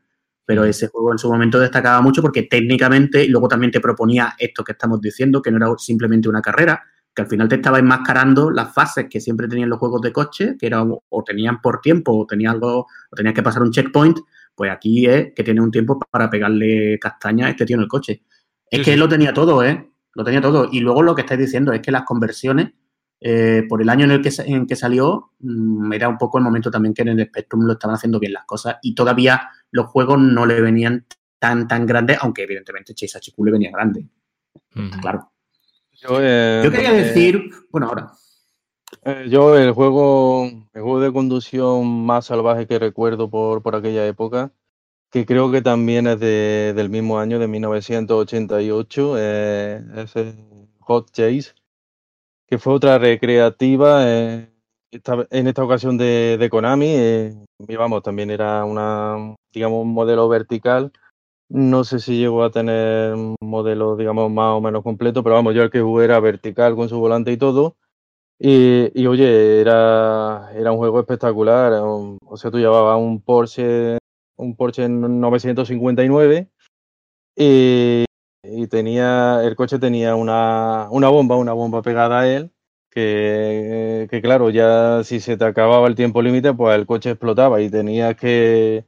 Pero Mm. ese juego en su momento destacaba mucho porque técnicamente, y luego también te proponía esto que estamos diciendo, que no era simplemente una carrera, que al final te estaba enmascarando las fases que siempre tenían los juegos de coche, que era o, tenían por tiempo, o tenía algo, o tenías que pasar un checkpoint, pues aquí es que tiene un tiempo para pegarle castaña a este tío en el coche. Es Sí, que sí. lo tenía todo, ¿eh? Lo tenía todo. Y luego lo que estáis diciendo es que las conversiones, eh, por el año en el que, en que salió, mm, era un poco el momento también que en el Spectrum lo estaban haciendo bien las cosas y todavía los juegos no le venían tan, tan grandes, aunque evidentemente Chase HQ le venía grande, claro. Yo, eh, Yo quería eh, decir, bueno, ahora, eh, yo el juego, el juego de conducción más salvaje que recuerdo por, por aquella época, que creo que también es de- del mismo año, de 1988, eh, es el Hot Chase, que fue otra recreativa, eh, esta- en esta ocasión de, de Konami, eh, y vamos, también era una, digamos, un modelo vertical. No sé si llegó a tener un modelo, digamos, más o menos completo, pero vamos, yo el que jugué era vertical con su volante y todo. Y, y, oye, era, era un juego espectacular. um, O sea, tú llevabas un Porsche, un Porsche 959 y, y tenía, el coche tenía una, una bomba, una bomba pegada a él, que, que claro, ya si se te acababa el tiempo límite, pues el coche explotaba y tenías que,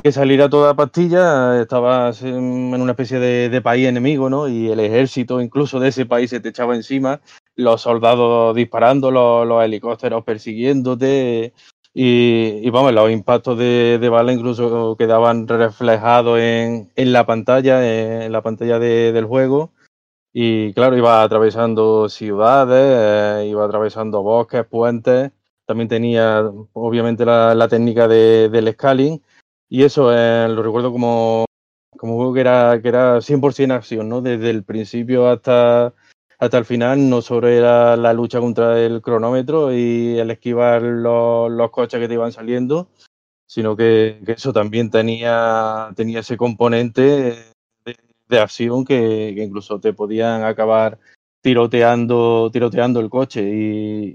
que saliera toda pastilla, estabas en una especie de, de, país enemigo, ¿no? Y el ejército incluso de ese país se te echaba encima, los soldados disparando, los, los helicópteros persiguiéndote, y, vamos, los impactos de, de, bala incluso quedaban reflejados en, en la pantalla, en la pantalla de, del juego. Y claro, iba atravesando ciudades, eh, iba atravesando bosques, puentes. También tenía, obviamente, la, la técnica de, del scaling. Y eso eh, lo recuerdo como, como juego que era, que era 100% acción, ¿no? Desde el principio hasta, hasta el final, no solo era la lucha contra el cronómetro y el esquivar los, los coches que te iban saliendo, sino que, que, eso también tenía, tenía ese componente de, acción que, incluso te podían acabar tiroteando, tiroteando el coche.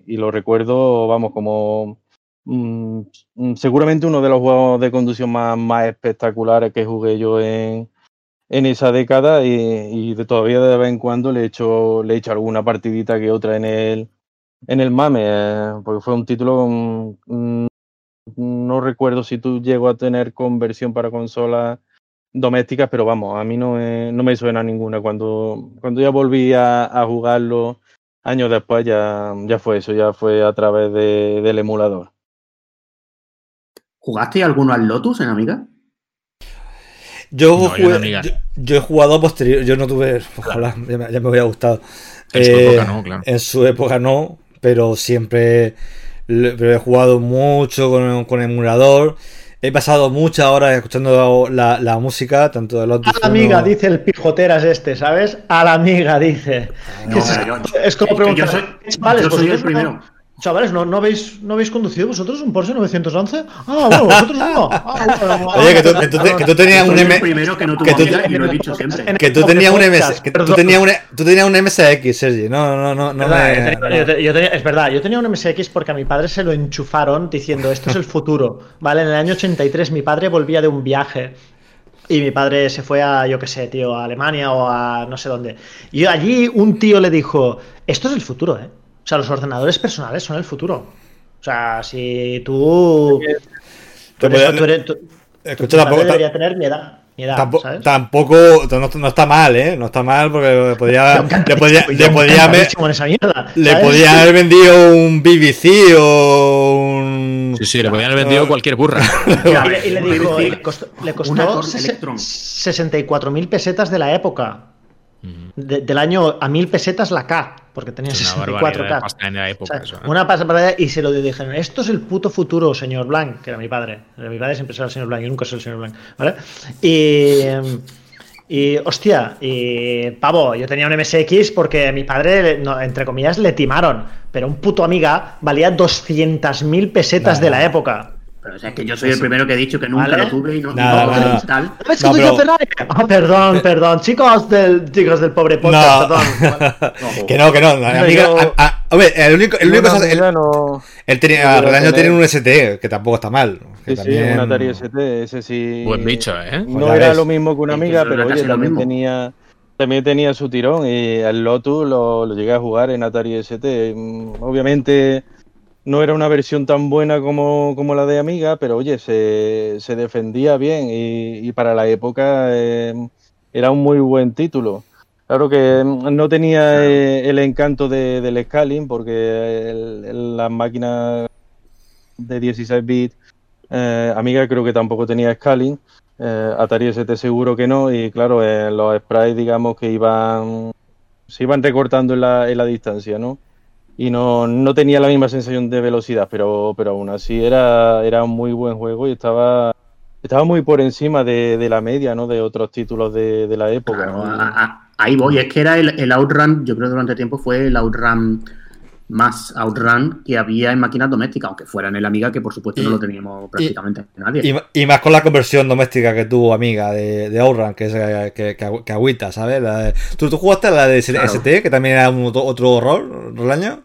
Y, lo recuerdo, vamos, como mmm, seguramente uno de los juegos de conducción más, más espectaculares que jugué yo en, en esa década y, y, de todavía de vez en cuando le he hecho, le he hecho alguna partidita que otra en el, en el MAME, eh, porque fue un título, um, no recuerdo si tú llegó a tener conversión para consolas domésticas, pero vamos, a mí no no me suena ninguna. Cuando, cuando ya volví a, jugarlo años después, ya, ya fue eso, ya fue a través de, del emulador. ¿Jugaste alguno al Lotus en Amiga? Yo, no, jugué, yo, yo, he jugado posterior, yo no tuve, ojalá, ya me, ya me hubiera gustado. En su eh, época no, claro. En su época no, pero siempre pero he jugado mucho con, con emulador. He pasado muchas horas escuchando la, la música, tanto de Lotus A la amiga, uno... dice el pijoteras este, ¿sabes? A la amiga, dice. No, es, yo, es, como preguntar. Yo soy, vale, yo soy el primero. Chavales, ¿no, no, habéis, ¿no habéis conducido vosotros un Porsche 911? Ah, bueno, vosotros no. Ah, Oye, que tú, que tú, que tú tenías un M. primero que no que tú, y lo he dicho siempre. Que tú tenías un MS. Que tú tenías un, tú tenías un MSX, Sergi. No, no, no. no me... yo tenía, yo tenía, es verdad, yo tenía un MSX porque a mi padre se lo enchufaron diciendo esto es el futuro. ¿Vale? En el año 83 mi padre volvía de un viaje y mi padre se fue a, yo qué sé, tío, a Alemania o a no sé dónde. Y allí un tío le dijo, esto es el futuro, ¿eh? O sea, los ordenadores personales son el futuro. O sea, si tú. tú, eres, tú, eres, tú Escucha, tampoco, debería tener mi edad. Mi edad tampoco, ¿sabes? tampoco no, no, está mal, ¿eh? No está mal porque podría, le podía, le podía, me, mierda, le podía haber vendido un BBC o un. Sí, sí, le podían haber vendido cualquier burra. y, le, y le, dijo, le costó, le costó 64.000 pesetas de la época. De, del año a 1000 pesetas la K porque tenía 64K. En la época, o sea, eso, ¿eh? Una pasada y se lo dijeron, esto es el puto futuro, señor Blanc, que era mi padre. Mi padre siempre será el señor Blanc, yo nunca soy el señor Blanc, ¿vale? Y, y hostia, y pavo, yo tenía un MSX porque a mi padre, no, entre comillas, le timaron, pero un puto amiga valía 200.000 pesetas de la época. O sea, es que yo soy el primero que he dicho que nunca ¿Vale? lo tuve y no, Nada, no, nada. tal. ¿No ves que no, pero... Ferrari? Ah, perdón, perdón. Chicos del, chicos del pobre podcast, no. perdón. que no, que no. Amiga, a, a, a, ver, el único, el único el, no, él tenía, Redaño tiene un ST, que tampoco está mal. Que sí, también... sí, un Atari ST, ese sí. Buen bicho, ¿eh? No pues era ves. lo mismo que una amiga, pero oye, también tenía también tenía su tirón y el Lotus lo, lo, llegué a jugar en Atari ST. Obviamente no era una versión tan buena como, como la de Amiga, pero oye, se, se defendía bien y, y, para la época eh, era un muy buen título. Claro que no tenía eh, el encanto de, del scaling porque el, el, las máquinas de 16 bits, eh, Amiga creo que tampoco tenía scaling, eh, Atari ST seguro que no y claro, los sprites digamos que iban se iban recortando en la, en la distancia, ¿no? Y no, no, tenía la misma sensación de velocidad, pero, pero aún así era, era un muy buen juego y estaba, estaba muy por encima de, de la media ¿no? de otros títulos de, de la época. Claro, a, a, ahí voy, es que era el, el, Outrun, yo creo que durante tiempo fue el Outrun más Outrun que había en máquinas domésticas, aunque fuera en el Amiga, que por supuesto y, no lo teníamos prácticamente y, nadie. Y, y, más con la conversión doméstica que tuvo Amiga de, de Outrun, que es que, que, que agüita, ¿sabes? La de, ¿tú, ¿tú, jugaste la de claro. ST, que también era un, otro horror, Rolaño?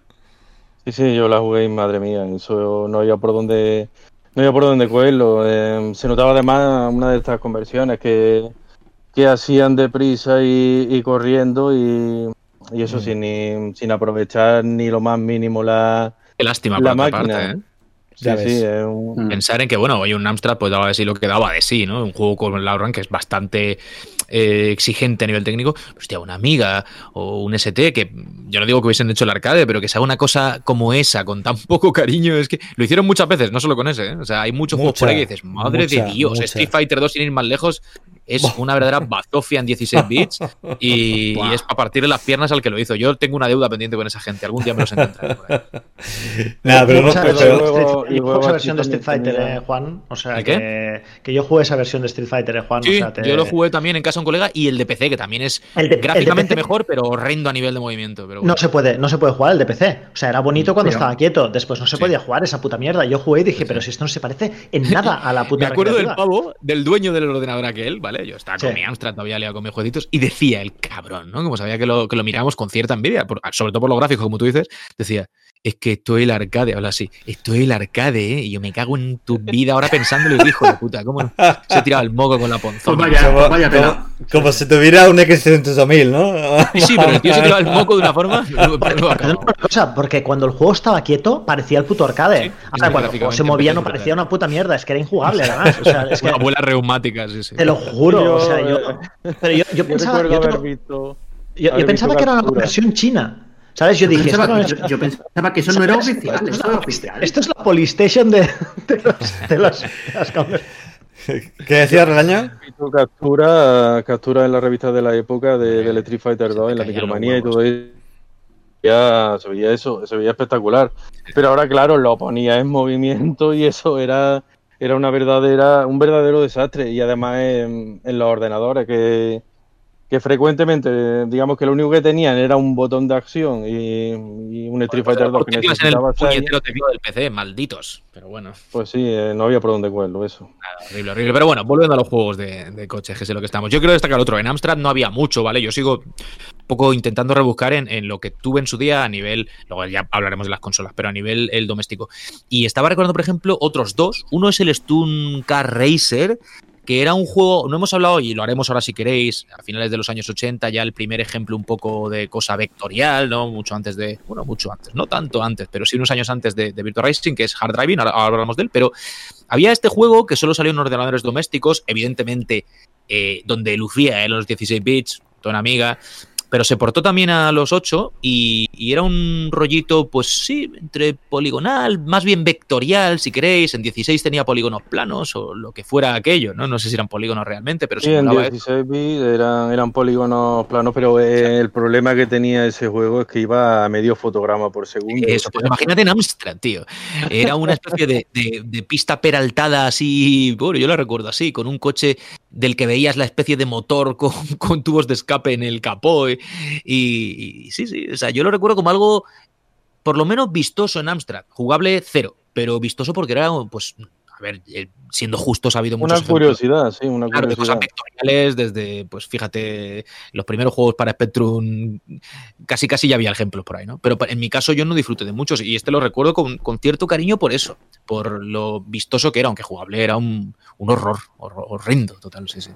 Sí, sí, yo la jugué y madre mía, eso no había por dónde, no había por dónde cogerlo. Eh, se notaba además una de estas conversiones que, que hacían deprisa y, y corriendo y, y eso mm. sin, sin aprovechar ni lo más mínimo la, Qué lástima la por máquina. Parte, ¿eh? Sí, sí, es un... Mm. Pensar en que, bueno, hoy un Amstrad pues daba de sí lo que daba de sí, ¿no? Un juego con el Outrun que es bastante eh, exigente a nivel técnico. Hostia, una Amiga o un ST, que yo no digo que hubiesen hecho el arcade, pero que se haga una cosa como esa, con tan poco cariño, es que lo hicieron muchas veces, no solo con ese, ¿eh? O sea, hay muchos juegos por ahí que dices, madre mucha, de Dios, mucha. Street Fighter 2 sin ir más lejos es una verdadera bazofia en 16 bits y, y es para partirle las piernas al que lo hizo. Yo tengo una deuda pendiente con esa gente, algún día me los encontraré. Nada, pero no, pero- yo jugué luego esa versión de Street Fighter, eh, Juan. O sea, ¿El que, que yo jugué esa versión de Street Fighter, eh, Juan. Sí, o sea, te- yo lo jugué también en casa de un colega y el de PC, que también es de- gráficamente PC. mejor, pero horrendo a nivel de movimiento. Pero bueno. No se puede, no se puede jugar el de PC. O sea, era bonito cuando Pero- estaba quieto. Después no se Sí. podía jugar esa puta mierda. Yo jugué y dije, pero si esto no se parece en nada a la puta Me acuerdo del pavo, del dueño del ordenador aquel, ¿vale? Yo estaba con mi Amstrad, todavía liado con mis jueguitos, y decía el cabrón, ¿no? Como sabía que lo, que lo mirábamos con cierta envidia, por- sobre todo por los gráficos, como tú dices, decía, es que estoy el arcade, habla así, estoy el arcade, ¿eh? Y yo me cago en tu vida ahora pensándolo, y hijo de puta, ¿cómo no? se ha tirado el moco con la Pues ponzona? vaya, como, pues vaya como- como si tuviera un X300.000, ¿no? Sí, sí, pero el tío se tiraba el moco de una forma... una cosa, porque cuando el juego estaba quieto parecía el puto arcade. Sí, Ahora, cuando el juego se movía no parecía una puta mierda, es que era injugable además. O sea, es que Una abuela reumática, sí, sí. te lo juro. Yo, o sea, yo, pero yo, yo Yo pensaba, yo, haber tengo- visto. yo- yo pensaba que era una versión china. ¿Sabes? Yo Yo dije, pensaba, no es- yo- yo pensaba que eso no era oficial, oficial. esto es la Polystation de, de, los- de las, de las conver- ¿Qué decía Relaño? He visto captura, captura en la revista de la época de, del Street Fighter Se 2, te en la micromanía y todo eso. Ya se veía eso, se veía espectacular. Pero ahora, claro, lo ponía en movimiento y eso era, era una verdadera, un verdadero desastre. Y además en, en los ordenadores, que, que frecuentemente, digamos que lo único que tenían era un botón de acción y, y un Street Fighter 2 que el necesitaba seis, puñetero teclado del PC, malditos. Pero bueno. pues sí, eh, no había por dónde cogerlo eso. Horrible, horrible. Pero bueno, volviendo a los juegos de, de coches, que es lo que estamos. Yo quiero destacar otro. En Amstrad no había mucho, ¿vale? Yo sigo un poco intentando rebuscar en, en lo que tuve en su día a nivel. Luego ya hablaremos de las consolas, pero a nivel el doméstico. Y estaba recordando, por ejemplo, otros dos. Uno es el Stun Car Racer. Que era un juego, no hemos hablado y lo haremos ahora si queréis, a finales de los años 80, ya el primer ejemplo un poco de cosa vectorial, ¿no? Mucho antes de, bueno, mucho antes, no tanto antes, pero sí unos años antes de, de Virtua Racing, que es Hard Driving, ahora, hablamos de él, pero había este juego que solo salió en ordenadores domésticos, evidentemente eh, donde lucía en los 16 bits, toda amiga, pero se portó también a los 8 y, y era un rollito, pues sí, entre poligonal, más bien vectorial, si queréis. En 16 tenía polígonos planos o lo que fuera aquello, ¿no? No sé si eran polígonos realmente, pero Sí, en simulaba eso. 16 bits eran, eran polígonos planos, pero eh, el problema que tenía ese juego es que iba a medio fotograma por segundo. Eso, pues imagínate en Amstrad, tío. Era una especie de, de- de pista peraltada así, bueno, yo la recuerdo así, con un coche del que veías la especie de motor con, con tubos de escape en el capó. Y, y- y sí, sí, o sea, yo lo recuerdo como algo por lo menos vistoso en Amstrad. Jugable cero, pero vistoso porque era, pues, a ver, eh, siendo justos ha habido Una muchos ejemplos. curiosidad, sí, una Claro, de cosas curiosidad. vectoriales, desde, pues fíjate, los primeros juegos para Spectrum, casi casi ya había ejemplos por ahí, ¿no? Pero en mi caso yo no disfruté de muchos y este lo recuerdo con, con cierto cariño por eso, por lo vistoso que era, aunque jugable era un, un horror, horror- horrendo, total, sí, sí.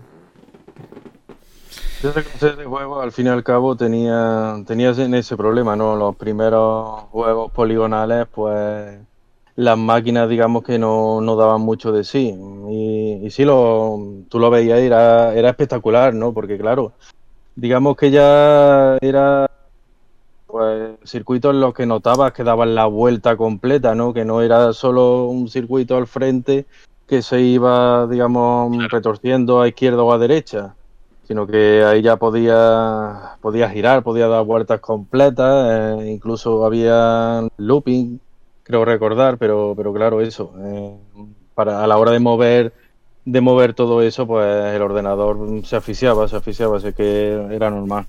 Ese concepto de juego, al fin y al cabo, tenía, tenía en ese problema, ¿no? Los primeros juegos poligonales, pues las máquinas, digamos que no, no daban mucho de sí. Y, y sí, lo, tú lo veías era, era espectacular, ¿no? Porque, claro, digamos que ya era pues circuitos en los que notabas que daban la vuelta completa, ¿no? Que no era solo un circuito al frente que se iba, digamos, retorciendo a izquierda o a derecha sino que ahí ya podía, podía girar, podía dar vueltas completas, eh, incluso había looping, creo recordar, pero, pero claro, eso, eh, para, a la hora de mover, de mover todo eso, pues el ordenador se asfixiaba, se asfixiaba, así que era normal.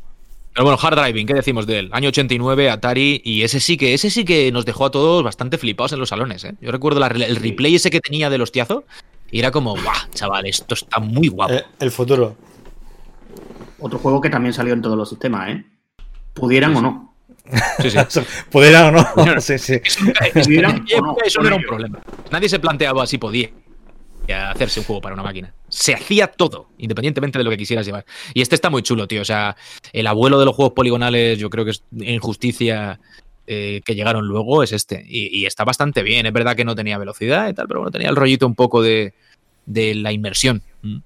Pero bueno, Hard Driving, ¿qué decimos de él? Año 89, Atari, y ese sí que, ese sí que nos dejó a todos bastante flipados en los salones, ¿eh? Yo recuerdo la- el replay ese que tenía de los tiazos, y era como, guau, chaval, esto está muy guapo. Eh, el futuro. Otro juego que también salió en todos los sistemas, ¿eh? Pudieran o no. Sí, sí. ¿Pudiera o no? sí, sí. O no, eso no era un problema. Nadie se planteaba si podía hacerse un juego para una máquina. Se hacía todo, independientemente de lo que quisieras llevar. Y este está muy chulo, tío. O sea, el abuelo de los juegos poligonales, yo creo que es en justicia eh, que llegaron luego es este. Y, está bastante bien. Es verdad que no tenía velocidad y tal, pero bueno, tenía el rollito un poco de, de la inmersión. Mm.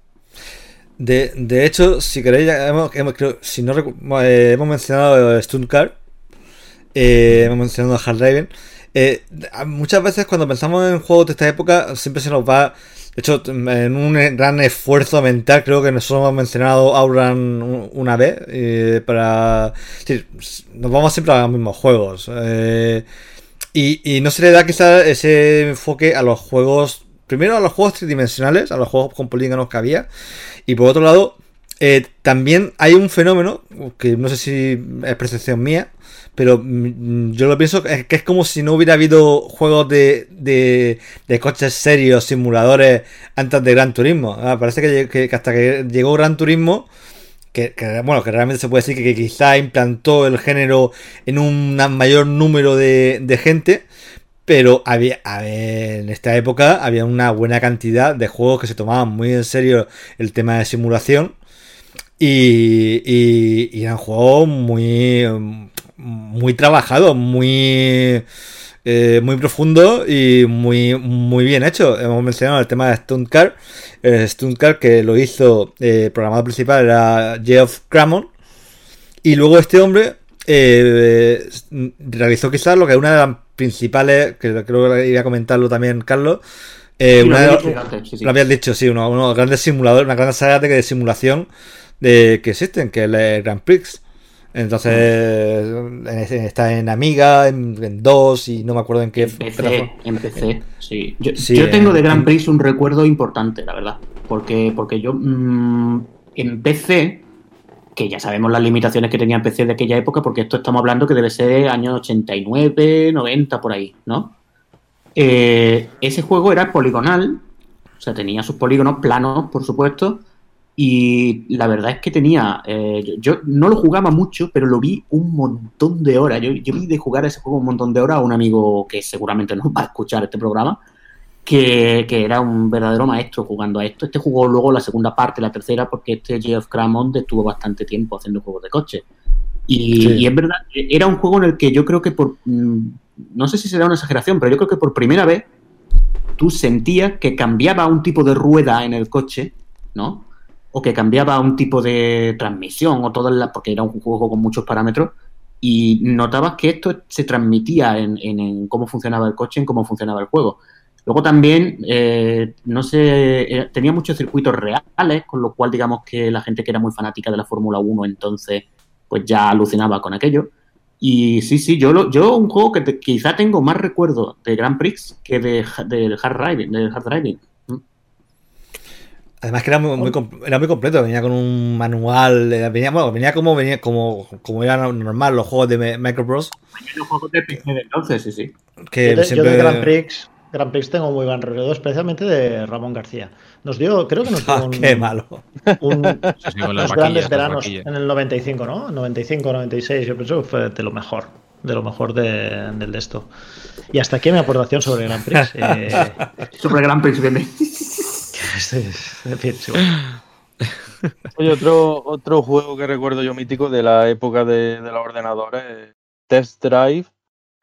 De, de, hecho, si queréis, hemos, si no eh, hemos mencionado Stuntcar, eh, hemos mencionado Hard Raven. Eh, muchas veces cuando pensamos en juegos de esta época, siempre se nos va. De hecho, en un gran esfuerzo mental, creo que nosotros hemos mencionado Auran una vez. Eh, para. nos vamos siempre a los mismos juegos. Y, y, no se le da quizás ese enfoque a los juegos. Primero a los juegos tridimensionales, a los juegos con polígonos que había. Y por otro lado, eh, también hay un fenómeno que no sé si es percepción mía pero mm, yo lo pienso que es como si no hubiera habido juegos de, de, coches serios, simuladores, antes de Gran Turismo. Ah, parece que, hasta que llegó Gran Turismo, que, bueno, que realmente se puede decir que, quizá implantó el género en un mayor número de, gente, pero había, en esta época había una buena cantidad de juegos que se tomaban muy en serio el tema de simulación. Y, y, y eran juegos muy muy trabajado, muy eh, muy profundo y muy, muy bien hecho. Hemos mencionado el tema de Stunt Car. El Stunt Car que lo hizo, el eh, programador principal era Geoff Cramon. Y luego este hombre eh, realizó quizás lo que es una de las principales, que creo que iba a comentarlo también Carlos. una lo, habías dicho, sí, uno, uno grandes simuladores, una gran saga de simulación de, que existen, que es el Grand Prix. Entonces está en Amiga, en, 2 y no me acuerdo en qué. En PC, sí. Yo, tengo de Grand Prix un recuerdo importante, la verdad. Porque, porque yo mm, en PC, que ya sabemos las limitaciones que tenía en PC de aquella época, porque esto estamos hablando que debe ser años 89, 90, por ahí, ¿no? Eh, ese juego era poligonal, o sea, tenía sus polígonos planos, por supuesto y la verdad es que tenía, eh, yo, no lo jugaba mucho, pero lo vi un montón de horas. Yo, yo, vi de jugar ese juego un montón de horas a un amigo que seguramente no va a escuchar este programa, que, que, era un verdadero maestro jugando a esto. Este jugó luego la segunda parte, la tercera, porque este Geoff Cramond estuvo bastante tiempo haciendo juegos de coche. Y, y, es verdad, era un juego en el que yo creo que por, mm, no sé si será una exageración, pero yo creo que por primera vez tú sentías que cambiaba un tipo de rueda en el coche, ¿no? o que cambiaba un tipo de transmisión o todas las, porque era un juego con muchos parámetros y notabas que esto se transmitía en, cómo funcionaba el coche, en cómo funcionaba el juego. Luego también, eh, no sé, tenía muchos circuitos reales, con lo cual digamos que la gente que era muy fanática de la Fórmula 1 entonces pues ya alucinaba con aquello. Y sí, sí, yo, lo, yo un juego que quizá tengo más recuerdo de Grand Prix que de, de Hard Driving, de Hard Driving. Además que era muy, era muy completo, venía con un manual, eh, venía, bueno, venía como venía como, como era normal los juegos de Micro Bros. Los juegos de PC entonces, sí, sí. Que yo, siempre... de Grand Prix, Grand Prix tengo muy buen recuerdo, especialmente de Ramón García. Nos dio, creo que nos dio ah, un, qué malo. Un, unos grandes veranos en el 95, ¿no? 95, 96, yo pienso que fue de lo mejor, de lo mejor de, del de esto. Y hasta aquí mi aportación sobre Grand Prix. Eh... sobre Grand Prix, bien. Oye, otro, otro juego que recuerdo yo mítico de la época de, de los ordenadores, Test Drive.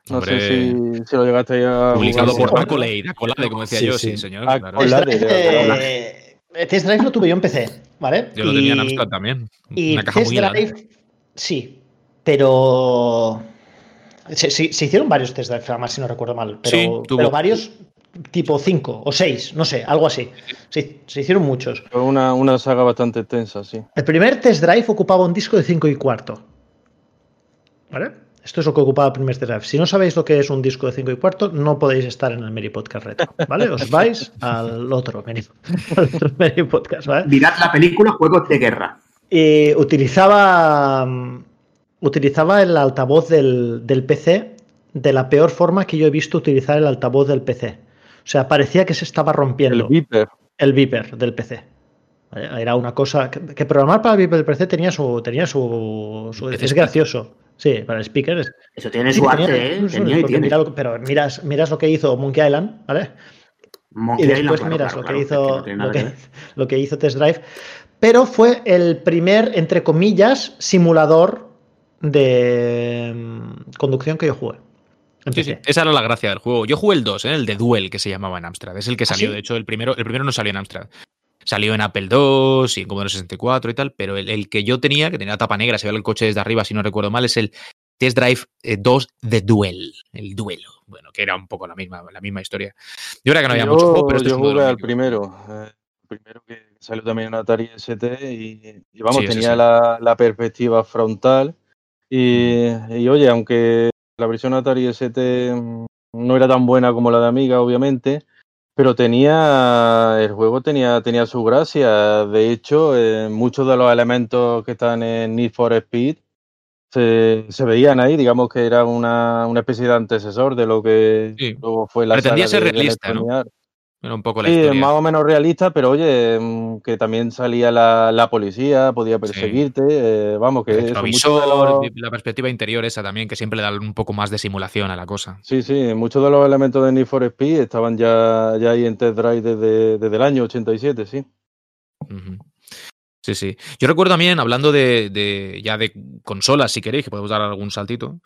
No sé si, si, lo llegaste a. Publicado por Accolade, Accolade, como decía yo, sí, señor. Eh, Test Drive lo tuve yo en PC, ¿vale? Yo lo tenía en Amstrad también. Y una caja Test Drive, sí, pero. Se, se, hicieron varios Test Drive, además, si no recuerdo mal. Pero, pero varios tipo 5 o 6, no sé, algo así. Sí, se hicieron muchos. Una, una saga bastante tensa, sí. El primer test drive ocupaba un disco de 5 y cuarto. ¿Vale? Esto es lo que ocupaba el primer drive. Si no sabéis lo que es un disco de 5 y cuarto, no podéis estar en el Meri Podcast Retro, ¿vale? Os vais al otro Meri, Podcast, ¿vale? Mirad la película Juegos de Guerra. Y utilizaba, utilizaba el altavoz del, del PC de la peor forma que yo he visto utilizar el altavoz del PC. O sea, parecía que se estaba rompiendo. El Viper. El Viper del PC. Era una cosa que, programar para el Viper del PC tenía su. Tenía su, es gracioso. Sí, para el speaker. Eso tiene su arte, ¿eh? pero miras, miras lo que hizo Monkey Island, ¿vale? y después miras lo, que hizo, lo, que, hizo Test Drive. Pero fue el primer, entre comillas, simulador de mm, conducción que yo jugué. Sí, sí, esa era la gracia del juego. Yo jugué el 2, ¿eh? el de Duel, que se llamaba en Amstrad. Es el que ¿Ah, salió, sí? de hecho, el primero, el primero no salió en Amstrad. Salió en Apple II y en Commodore 64 y tal, pero el, el que yo tenía, que tenía tapa negra, se veía el coche desde arriba, si no recuerdo mal, es el Test Drive eh, 2 de Duel, el duelo. Bueno, que era un poco la misma, la misma historia. Yo era que no había yo, mucho juego, pero este yo es jugué al primero. eh, primero que salió también en Atari ST y, y vamos, Sí, tenía. La, la perspectiva frontal. Y, y, oye, aunque la versión Atari ST mm, no era tan buena como la de Amiga, obviamente, pero tenía el juego tenía, tenía su gracia. De hecho, eh, muchos de los elementos que están en Need for Speed se, se veían ahí, digamos que era una, una especie de antecesor de lo que Sí. luego fue la Pretendía saga ser de- de realista, ¿no? Era un poco la Sí, historia. más o menos realista, pero oye, mm, que también salía la, la policía, podía perseguirte, eh, vamos, que El retrovisor, los- la perspectiva interior esa también, que siempre le da un poco más de simulación a la cosa. Sí, sí, muchos de los elementos de Need for Speed estaban ya, ya ahí en Test Drive desde, desde el año 87, sí. Ujú. Sí, sí. Yo recuerdo también, hablando de, de- ya de consolas, si queréis, que podemos dar algún saltito.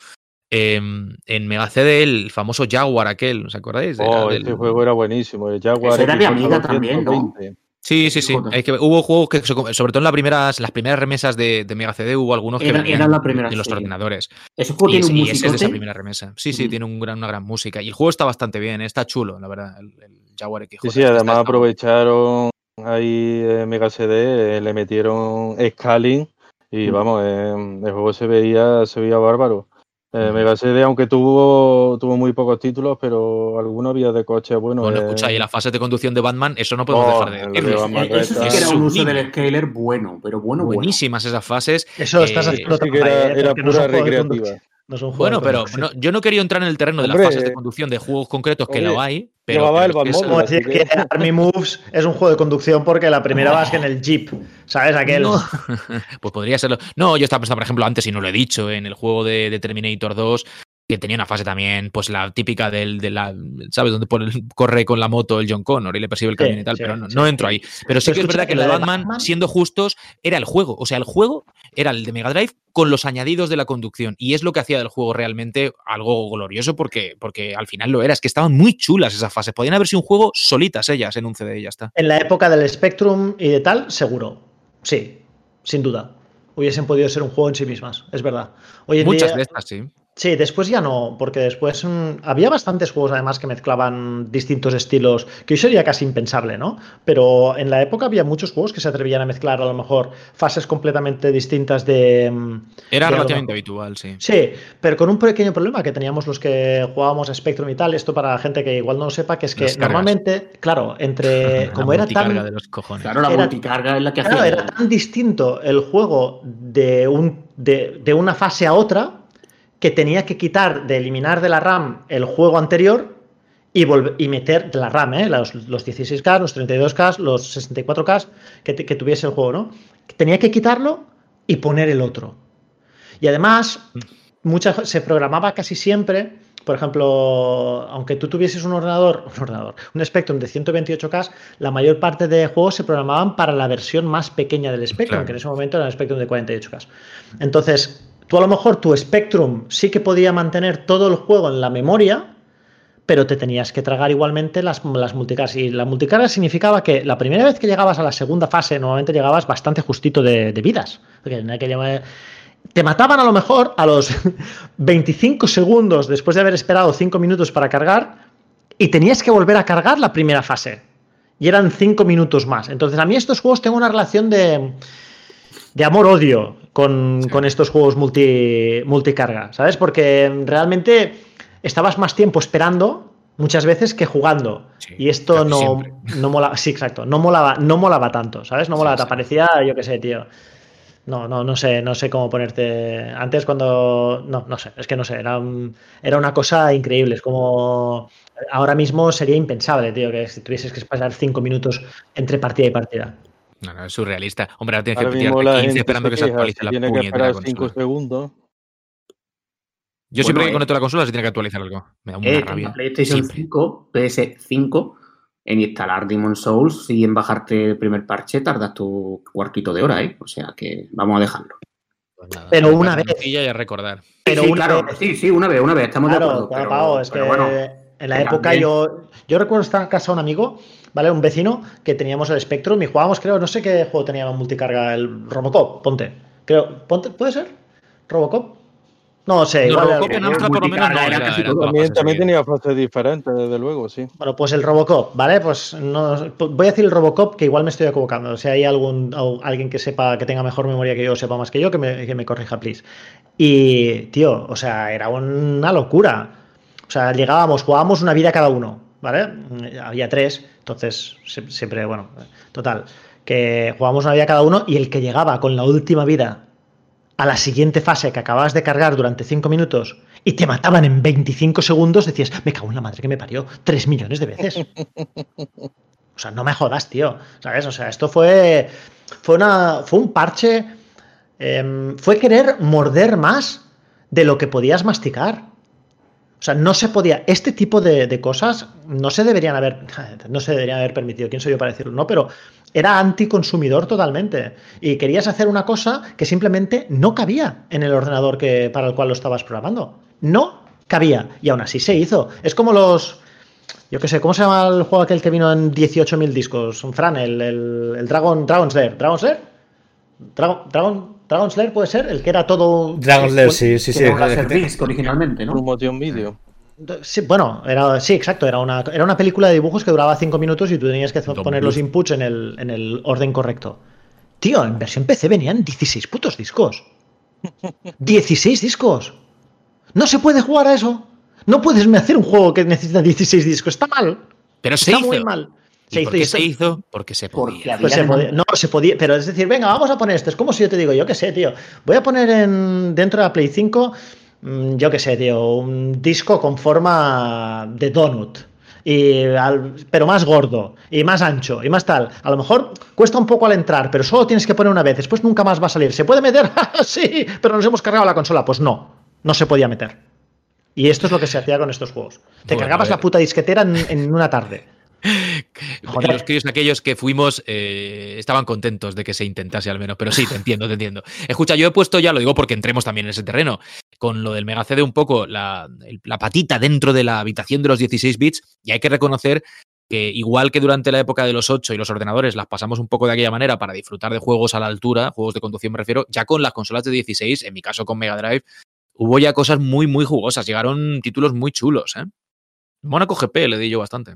Em, en Mega CD, el famoso Jaguar aquel, ¿os acordáis? Era Oh, del- este juego era buenísimo, el Jaguar Ese era de Xbox Amiga también, ¿no? 220. Sí, sí, sí. Es que hubo juegos que, sobre todo en las primeras, las primeras remesas de, de Mega CD, hubo algunos que Era- venían era la primera, de los sí. ordenadores. Ese juego Y, tiene es- un y ese es de esa primera remesa. Sí, sí, tiene un gran- una gran música. Y el juego está bastante bien, ¿eh? está chulo, la verdad. El, el Jaguar XJ. Sí, sí, además está- aprovecharon ahí eh, Mega CD, eh, le metieron scaling y Mm. vamos, eh, el juego se veía, se veía bárbaro. Eh, Ujú. Mega CD, aunque tuvo, tuvo muy pocos títulos, pero alguno había de coche bueno. Bueno, eh, escucha, y las fases de conducción de Batman, eso no podemos Oh, dejar de de. Batman Eso sí que era un uso Sublime. del scaler bueno, pero bueno, bueno. Buenísimas esas fases. Eso estás Eh, haciendo sí que era, pura de recreativa. No Bueno, pero no- yo no quería entrar en el terreno de las fases de conducción de juegos concretos que lo hay, pero, llevaba pero el es Como decir que- que Army Moves es un juego de conducción porque la primera vas que en el Jeep, ¿sabes? Aquel. No. pues podría serlo. No, yo estaba pensando, por ejemplo, antes, y no lo he dicho, en el juego de, de Terminator 2, que tenía una fase también, pues la típica del, de la, ¿sabes? Donde pone- corre con la moto el John Connor y le persigue el Sí, camión y tal, sí, pero no, sí. no entro ahí. Pero sí Pero que es verdad que que lo de la de Batman, Batman- siendo justos, era el juego. O sea, el juego era el de Mega Drive con los añadidos de la conducción. Y es lo que hacía del juego realmente algo glorioso porque, porque al final lo era. Es que estaban muy chulas esas fases. Podían haber sido un juego solitas ellas en un CD y ya está. En la época del Spectrum y de tal, seguro. Sí, sin duda. Hubiesen podido ser un juego en sí mismas, es verdad. Hoy en Muchas día- de estas, sí. Sí, después ya no, porque después mm, había bastantes juegos además que mezclaban distintos estilos, que hoy sería casi impensable, ¿no? Pero en la época había muchos juegos que se atrevían a mezclar a lo mejor fases completamente distintas de... mm, Era de relativamente habitual, sí. Sí, pero con un pequeño problema que teníamos los que jugábamos a Spectrum y tal, esto para la gente que igual no lo sepa, que es que normalmente, claro, entre... La como era tan... de los cojones. Claro, la Era- multicarga es la que Claro, hacía. era tan distinto el juego de, un, de, de una fase a otra que tenía que quitar, de eliminar de la RAM el juego anterior y, y meter de la RAM, ¿eh? los, los 16K, los 32K, los 64K que, tuviese el juego, ¿no? Tenía que quitarlo y poner el otro. Y además, muchas, se programaba casi siempre, por ejemplo, aunque tú tuvieses un ordenador, un ordenador, un Spectrum de 128K, la mayor parte de juegos se programaban para la versión más pequeña del Spectrum, Claro. que en ese momento era el Spectrum de 48K. Entonces, tú a lo mejor tu Spectrum sí que podía mantener todo el juego en la memoria, pero te tenías que tragar igualmente las, las. Y la multicarga significaba que la primera vez que llegabas a la segunda fase, normalmente llegabas bastante justito de, de vidas. Porque aquella- te mataban a lo mejor a los 25 segundos después de haber esperado 5 minutos para cargar y tenías que volver a cargar la primera fase. Y eran 5 minutos más. Entonces, a mí estos juegos tengo una relación de, de amor-odio con, Sí. con estos juegos multi, multicarga, ¿sabes? Porque realmente estabas más tiempo esperando muchas veces que jugando. Sí, y esto no, siempre. no molaba, sí, exacto, no molaba, no molaba tanto, ¿sabes? No molaba, sí. te parecía, yo qué sé, tío. No, no, no sé, no sé cómo ponerte. Antes cuando. No, no sé, es que no sé, era, un- era una cosa increíble. Es como. Ahora mismo sería impensable, tío, que si tuvieses que pasar cinco minutos entre partida y partida. No, no, es surrealista. Hombre, ahora tienes Ahora que la 15 gente esperando que se queja, actualice si la tiene que puñetera esperar 5 consola. segundos. Yo siempre que eh, conecto la consola se tiene que actualizar algo. Me da una Eh, en rabia. la PlayStation Siempre. 5, PS5, en instalar Demon Souls y en bajarte el primer parche tardas tu cuartito de hora, ¿eh? O sea que vamos a dejarlo. Pues nada, Pero una vez. y a recordar. Eh, sí, claro. Sí, sí, una vez, una vez, estamos Claro, de acuerdo. claro, pero- es pero que bueno, en la época también- yo. Yo recuerdo estar en casa de un amigo, ¿vale? Un vecino, que teníamos el Spectrum y jugábamos, creo, no sé qué juego tenía multicarga, el Robocop, ponte. Creo, ponte, ¿puede ser? ¿Robocop? No sé, No, igual Robocop el- en Amstrad por lo menos no multicarga era era, casi era todo. todas También, tenía fases diferentes, desde luego, sí. Bueno, pues el Robocop, ¿vale? Pues no, voy a decir el Robocop que igual me estoy equivocando. Si hay algún alguien que sepa, que tenga mejor memoria que yo, sepa más que yo, que me, que me corrija, please. Y, tío, o sea, era una locura. O sea, llegábamos, jugábamos una vida cada uno, ¿vale? Había tres, entonces siempre, bueno, total. Que jugábamos una vida cada uno y el que llegaba con la última vida a la siguiente fase que acababas de cargar durante 5 minutos y te mataban en 25 segundos, decías, me cago en la madre que me parió, 3 millones de veces. O sea, no me jodas, tío. ¿Sabes? O sea, esto fue. Fue, una, fue un parche. em, fue querer morder más de lo que podías masticar. O sea, no se podía. Este tipo de, de cosas no se deberían haber. No se deberían haber permitido. ¿Quién soy yo para decirlo? No, pero era anticonsumidor totalmente. Y querías hacer una cosa que simplemente no cabía en el ordenador que, para el cual lo estabas programando. No cabía. Y aún así se hizo. Es como los. Yo qué sé, ¿cómo se llama el juego aquel que vino en 18.000 discos? Fran, el, el, el Dragon, Dragon's Lair. ¿Dragon's Lair? Dragon, Dragon, Dragon's Lair puede ser, el que era todo. Dragon's Lair, sí, sí, sí. era un Laserdisc originalmente, ¿no? Por motion video. Sí, bueno, era, sí, exacto. Era una, era una película de dibujos que duraba 5 minutos y tú tenías que Don poner los inputs en el, en el orden correcto. Tío, en versión PC venían 16 putos discos. 16 discos. No se puede jugar a eso. No puedes hacer un juego que necesita 16 discos. Está mal. Pero se Está hizo. muy mal. ¿Y por qué se hizo? Porque se podía. Pues se podía- no, se podía, pero es decir, venga, vamos a poner esto. Es como si yo te digo, yo qué sé, tío. Voy a poner en, dentro de la Play 5, mm, yo qué sé, tío, un disco con forma de donut. Y al- pero más gordo, y más ancho, y más tal. A lo mejor cuesta un poco al entrar, pero solo tienes que poner una vez, después nunca más va a salir. ¿Se puede meter? sí, pero nos hemos cargado la consola. Pues no, no se podía meter. Y esto es lo que se hacía con estos juegos. Te Bueno, cargabas la puta disquetera en, en una tarde. Joder. Los críos aquellos que fuimos eh, estaban contentos de que se intentase al menos, pero sí, te entiendo, te entiendo. Escucha, yo he puesto ya, lo digo porque entremos también en ese terreno, con lo del Mega CD un poco la, patita dentro de la habitación de los 16 bits y hay que reconocer que igual que durante la época de los 8 y los ordenadores las pasamos un poco de aquella manera para disfrutar de juegos a la altura, juegos de conducción me refiero, ya con las consolas de 16, en mi caso con Mega Drive, hubo ya cosas muy, muy jugosas, llegaron títulos muy chulos, ¿eh? Mónaco GP le di yo bastante.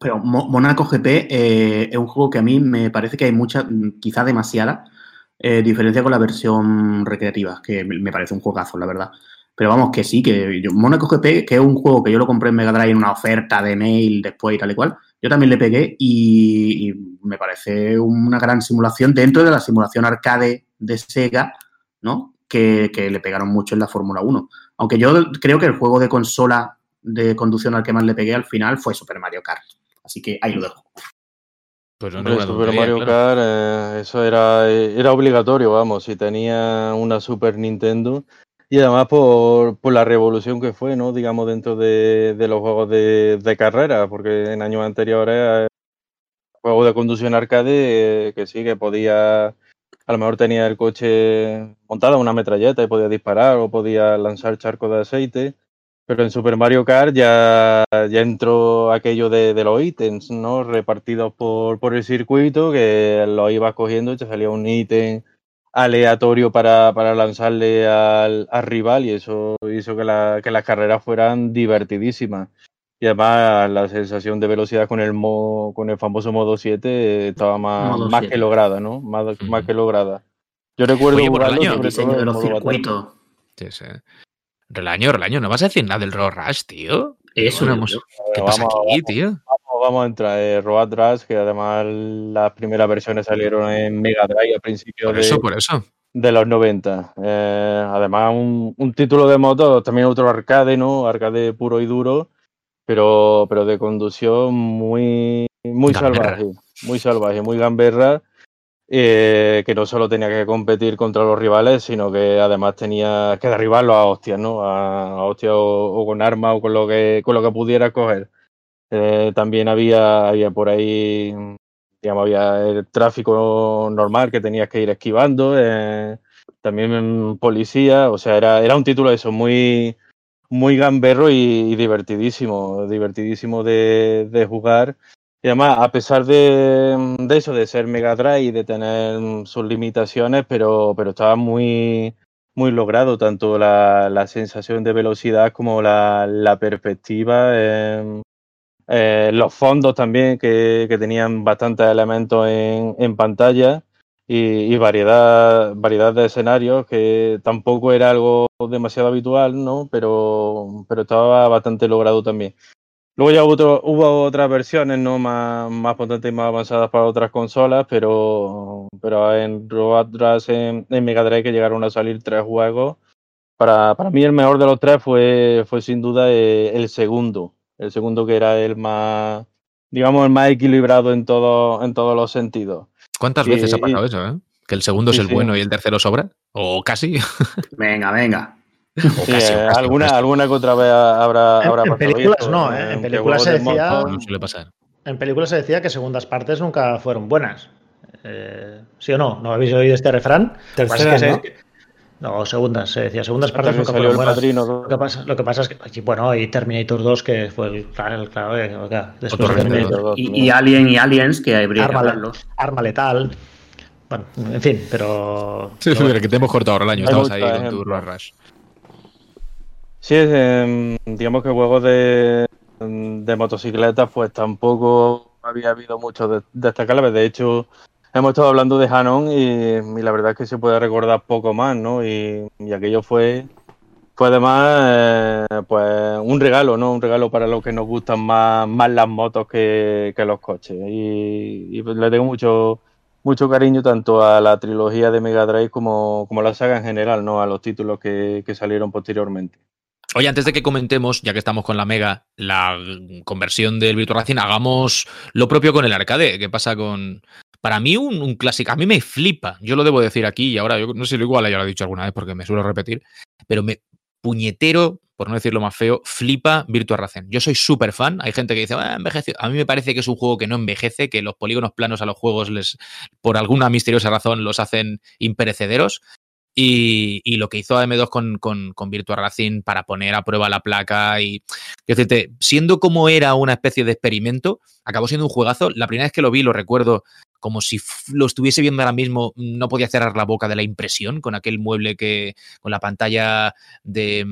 Pero Mo- Monaco GP eh, es un juego que a mí me parece que hay mucha, quizá demasiada, eh, diferencia con la versión recreativa, que me parece un juegazo, la verdad. Pero vamos, que sí, que yo, Monaco GP, que es un juego que yo lo compré en Mega Drive en una oferta de mail después y tal y cual, yo también le pegué y, y me parece una gran simulación dentro de la simulación arcade de Sega, ¿no? Que, que le pegaron mucho en la Fórmula 1. Aunque yo creo que el juego de consola de conducción al que más le pegué al final fue Super Mario Kart. Así que ahí lo dejo. Pues no, Hombre, no, una Super tontería, Mario claro. Kart, eh, eso era, era obligatorio, vamos, si tenía una Super Nintendo. Y además por, por la revolución que fue, ¿no? Digamos, dentro de, de los juegos de, de carrera, porque en años anteriores, eh, juegos de conducción arcade, eh, que sí, que podía, a lo mejor tenía el coche montado en una metralleta y podía disparar o podía lanzar charcos de aceite. Pero en Super Mario Kart ya, ya entró aquello de, de los ítems, ¿no? Repartidos por, por el circuito, que los ibas cogiendo y te salía un ítem aleatorio para, para lanzarle al, al rival y eso hizo que, la- que las carreras fueran divertidísimas. Y además la sensación de velocidad con el mo- con el famoso modo 7 estaba más, más 7. que lograda, ¿no? Más, más que lograda. Yo recuerdo Oye, por el año. Diseño de los circuitos. Sí, sí. Relaño, Relaño, ¿no vas a decir nada del Road Rush, tío? No hemos- hemos- ¿Qué pasa vamos, aquí, tío? Vamos, vamos a entrar. Eh, Road Rush, que además las primeras versiones salieron en Mega Drive a principios Por de, eso, por eso. de los 90. Eh, además, un, un título de moto, también otro arcade, ¿no? Arcade puro y duro, pero, pero de conducción muy, muy Gamberra. salvaje. Muy salvaje, muy gamberra. Eh, que no solo tenía que competir contra los rivales, sino que además tenía que derribarlos a hostias, ¿no? A, a o, con armas o con lo que, con lo que pudiera coger. Eh, también había, había por ahí, digamos, había el tráfico normal que tenías que ir esquivando. eh, también policía, o sea, era, era un título eso, muy, muy gamberro y, divertidísimo, divertidísimo de, de, jugar. Y además, a pesar de, eso, de ser Mega Drive y de tener sus limitaciones, pero, pero estaba muy, muy logrado, tanto la, la sensación de velocidad como la, la perspectiva. Eh, eh, los fondos también, que, que, tenían bastantes elementos en, en pantalla y, y, variedad, variedad de escenarios, que tampoco era algo demasiado habitual, ¿no? Pero, pero estaba bastante logrado también. Luego ya hubo, hubo otras versiones ¿no? más, más potentes y más avanzadas para otras consolas, pero, pero en Robot en, en Mega Drive que llegaron a salir tres juegos. Para, para mí el mejor de los tres fue, fue sin duda el, el segundo. El segundo que era el más, digamos, el más equilibrado en, todo, en todos los sentidos. ¿Cuántas veces ha pasado eso, eh? Que el segundo sí, es el sí. bueno y el tercero sobra. O casi. Venga, venga. Casi, eh, casi, alguna, casi. alguna que otra vez habrá, habrá en, en películas esto, no, ¿eh? en películas se decía no suele pasar. En películas se decía que segundas partes nunca fueron buenas. Eh, ¿Sí o no? ¿No habéis oído este refrán? Terceras, que ¿no? se... no, segundas, se decía segundas partes nunca fueron buenas. Padrino, lo, que pasa, lo que pasa es que, bueno, y Terminator 2, que fue el claro, el, claro eh, después Otro de Terminator 2. Y, y, Alien y Aliens, que habría arma, que hablarlos. Arma letal. Bueno, en fin, pero. Sí, pero bueno. que te hemos cortado ahora el año. Estabas ahí con tu Rush. Sí, eh, digamos que juegos de, de motocicletas, pues tampoco había habido mucho de, destacables. De hecho, hemos estado hablando de Hanon y, la verdad es que se puede recordar poco más, ¿no? Y, aquello fue, fue además eh, pues un regalo, ¿no? Un regalo para los que nos gustan más, más las motos que, que los coches. Y, y pues le tengo mucho, mucho cariño tanto a la trilogía de Mega Drive como, como a la saga en general, ¿no? A los títulos que, que salieron posteriormente. Oye, antes de que comentemos, ya que estamos con la Mega, la conversión del Virtua Racing, hagamos lo propio con el arcade. ¿Qué pasa con...? Para mí un, clásico, a mí me flipa, yo lo debo decir aquí y ahora, yo no sé si lo igual ya lo he dicho alguna vez porque me suelo repetir, pero me puñetero, por no decirlo más feo, flipa Virtua Racing. Yo soy súper fan, hay gente que dice, ah. A mí me parece que es un juego que no envejece, que los polígonos planos a los juegos les, por alguna misteriosa razón, los hacen imperecederos. Y, lo que hizo AM2 con, con, con, Virtua Racing para poner a prueba la placa y decirte, siendo como era una especie de experimento, acabó siendo un juegazo. La primera vez que lo vi, lo recuerdo como si lo estuviese viendo ahora mismo, no podía cerrar la boca de la impresión con aquel mueble que, con la pantalla de,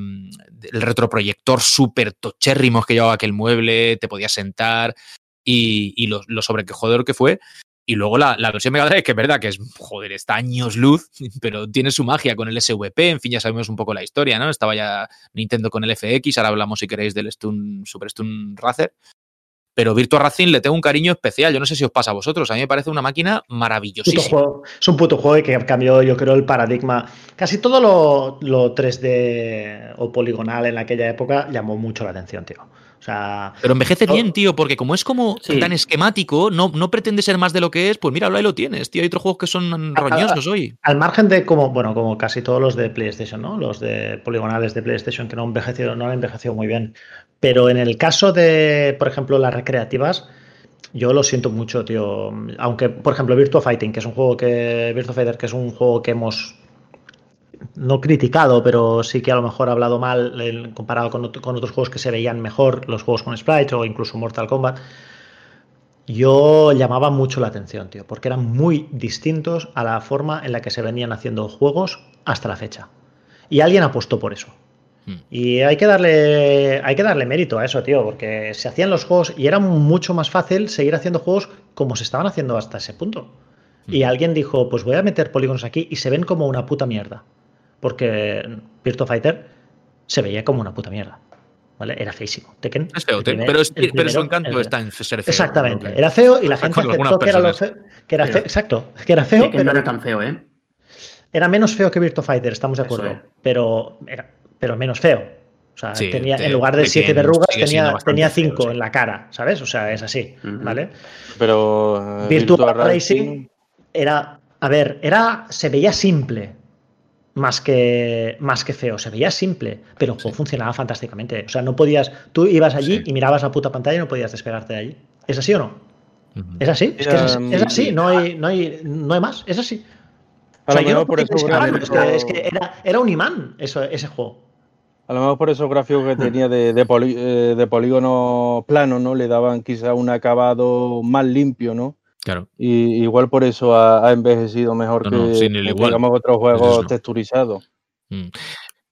del retroproyector súper tochérrimos que llevaba aquel mueble, te podías sentar y, y lo, lo sobrequejador que fue. Y luego la, la, versión Mega Drive, que es verdad que es, joder, está años luz, pero tiene su magia con el SVP, en fin, ya sabemos un poco la historia, ¿no? Estaba ya Nintendo con el FX, ahora hablamos, si queréis, del Stun, Super Stun Racer. Pero Virtua Racing le tengo un cariño especial, yo no sé si os pasa a vosotros, a mí me parece una máquina maravillosísima. Juego. Es un puto juego que cambió, yo creo, el paradigma. Casi todo lo, lo 3D o poligonal en aquella época llamó mucho la atención, tío. O sea, pero envejece no, bien, tío, porque como es como sí. tan esquemático, no, no, pretende ser más de lo que es, pues míralo, ahí lo tienes, tío. Hay otros juegos que son roñosos hoy. Al margen de como, bueno, como casi todos los de PlayStation, ¿no? Los de poligonales de PlayStation que no envejecieron, no han envejecido muy bien. Pero en el caso de, por ejemplo, las recreativas, yo lo siento mucho, tío. Aunque, por ejemplo, Virtua Fighting, que es un juego que. Virtua Fighter, que es un juego que hemos no criticado, pero sí que a lo mejor ha hablado mal comparado con, con, otros juegos que se veían mejor, los juegos con sprites o incluso Mortal Kombat. Yo llamaba mucho la atención, tío, porque eran muy distintos a la forma en la que se venían haciendo juegos hasta la fecha. Y alguien apostó por eso. Hmm. Y hay que darle hay que darle mérito a eso, tío, porque se hacían los juegos y era mucho más fácil seguir haciendo juegos como se estaban haciendo hasta ese punto. Hmm. Y alguien dijo, pues voy a meter polígonos aquí y se ven como una puta mierda porque Virtua Fighter se veía como una puta mierda. ¿Vale? Era feísimo. Tekken, es feo, primer, pero, es, primero, pero, su encanto está en ser feo. Exactamente. Era feo y la gente aceptó que era, lo feo, que era feo. Exacto. Que era feo. Pero no era tan feo, ¿eh? Era menos feo que Virtua Fighter, estamos de acuerdo. Pero, era, pero menos feo. O sea, sí, tenía, te, en lugar de siete verrugas, tenía, tenía cinco feo, sí. en la cara, ¿sabes? O sea, es así, uh -huh. ¿vale? Pero uh, Virtua, Virtua Racing era, a ver, era, se veía simple, más que, más que feo. Se veía simple, pero el juego sí. funcionaba fantásticamente. O sea, no podías. Tú ibas allí sí. y mirabas la puta pantalla y no podías despegarte de allí. ¿Es así o no? Uh -huh. ¿Es así? Es, que es, así. es así. No hay, no, hay, no hay más. Es así. A lo mejor por eso es que, es que era, era, un imán eso, ese juego. A lo mejor por esos gráficos que tenía de, de, poli, eh, de polígono plano, ¿no? Le daban quizá un acabado más limpio, ¿no? Claro. Y igual por eso ha, ha envejecido mejor No, que, no, sin el que, igual. digamos otros Es juegos eso. texturizados. Mm.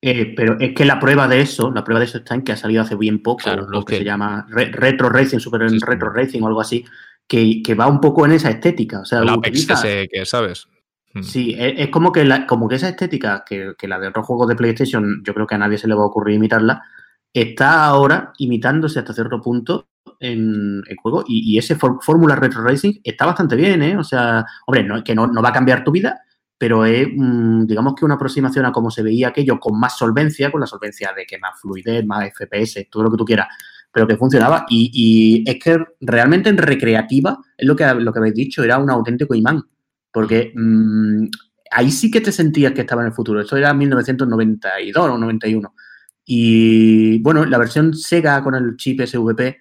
Eh, pero es que la prueba de eso, la prueba de eso está en que ha salido hace bien poco, Claro, lo que que- se llama Re- Retro Racing, Super Sí, sí. Retro Racing o algo así, que, que va un poco en esa estética. O sea, Apex utiliza- que sabes. Mm. Sí, es, es como que la, como que esa estética, que, que la de otros juegos de PlayStation, yo creo que a nadie se le va a ocurrir imitarla, está ahora imitándose hasta cierto punto en el juego. Y, ese Fórmula Retro Racing está bastante bien, ¿eh? O sea, hombre, no, que no, va a cambiar tu vida, pero es, mm, digamos que una aproximación a cómo se veía aquello con más solvencia, con la solvencia de que más fluidez, más FPS, todo lo que tú quieras, pero que funcionaba. Y, y es que realmente en recreativa, es lo que, lo que habéis dicho, era un auténtico imán. Porque mm, ahí sí que te sentías que estaba en el futuro. Esto era 1992 o 91. Y bueno, la versión Sega con el chip SVP,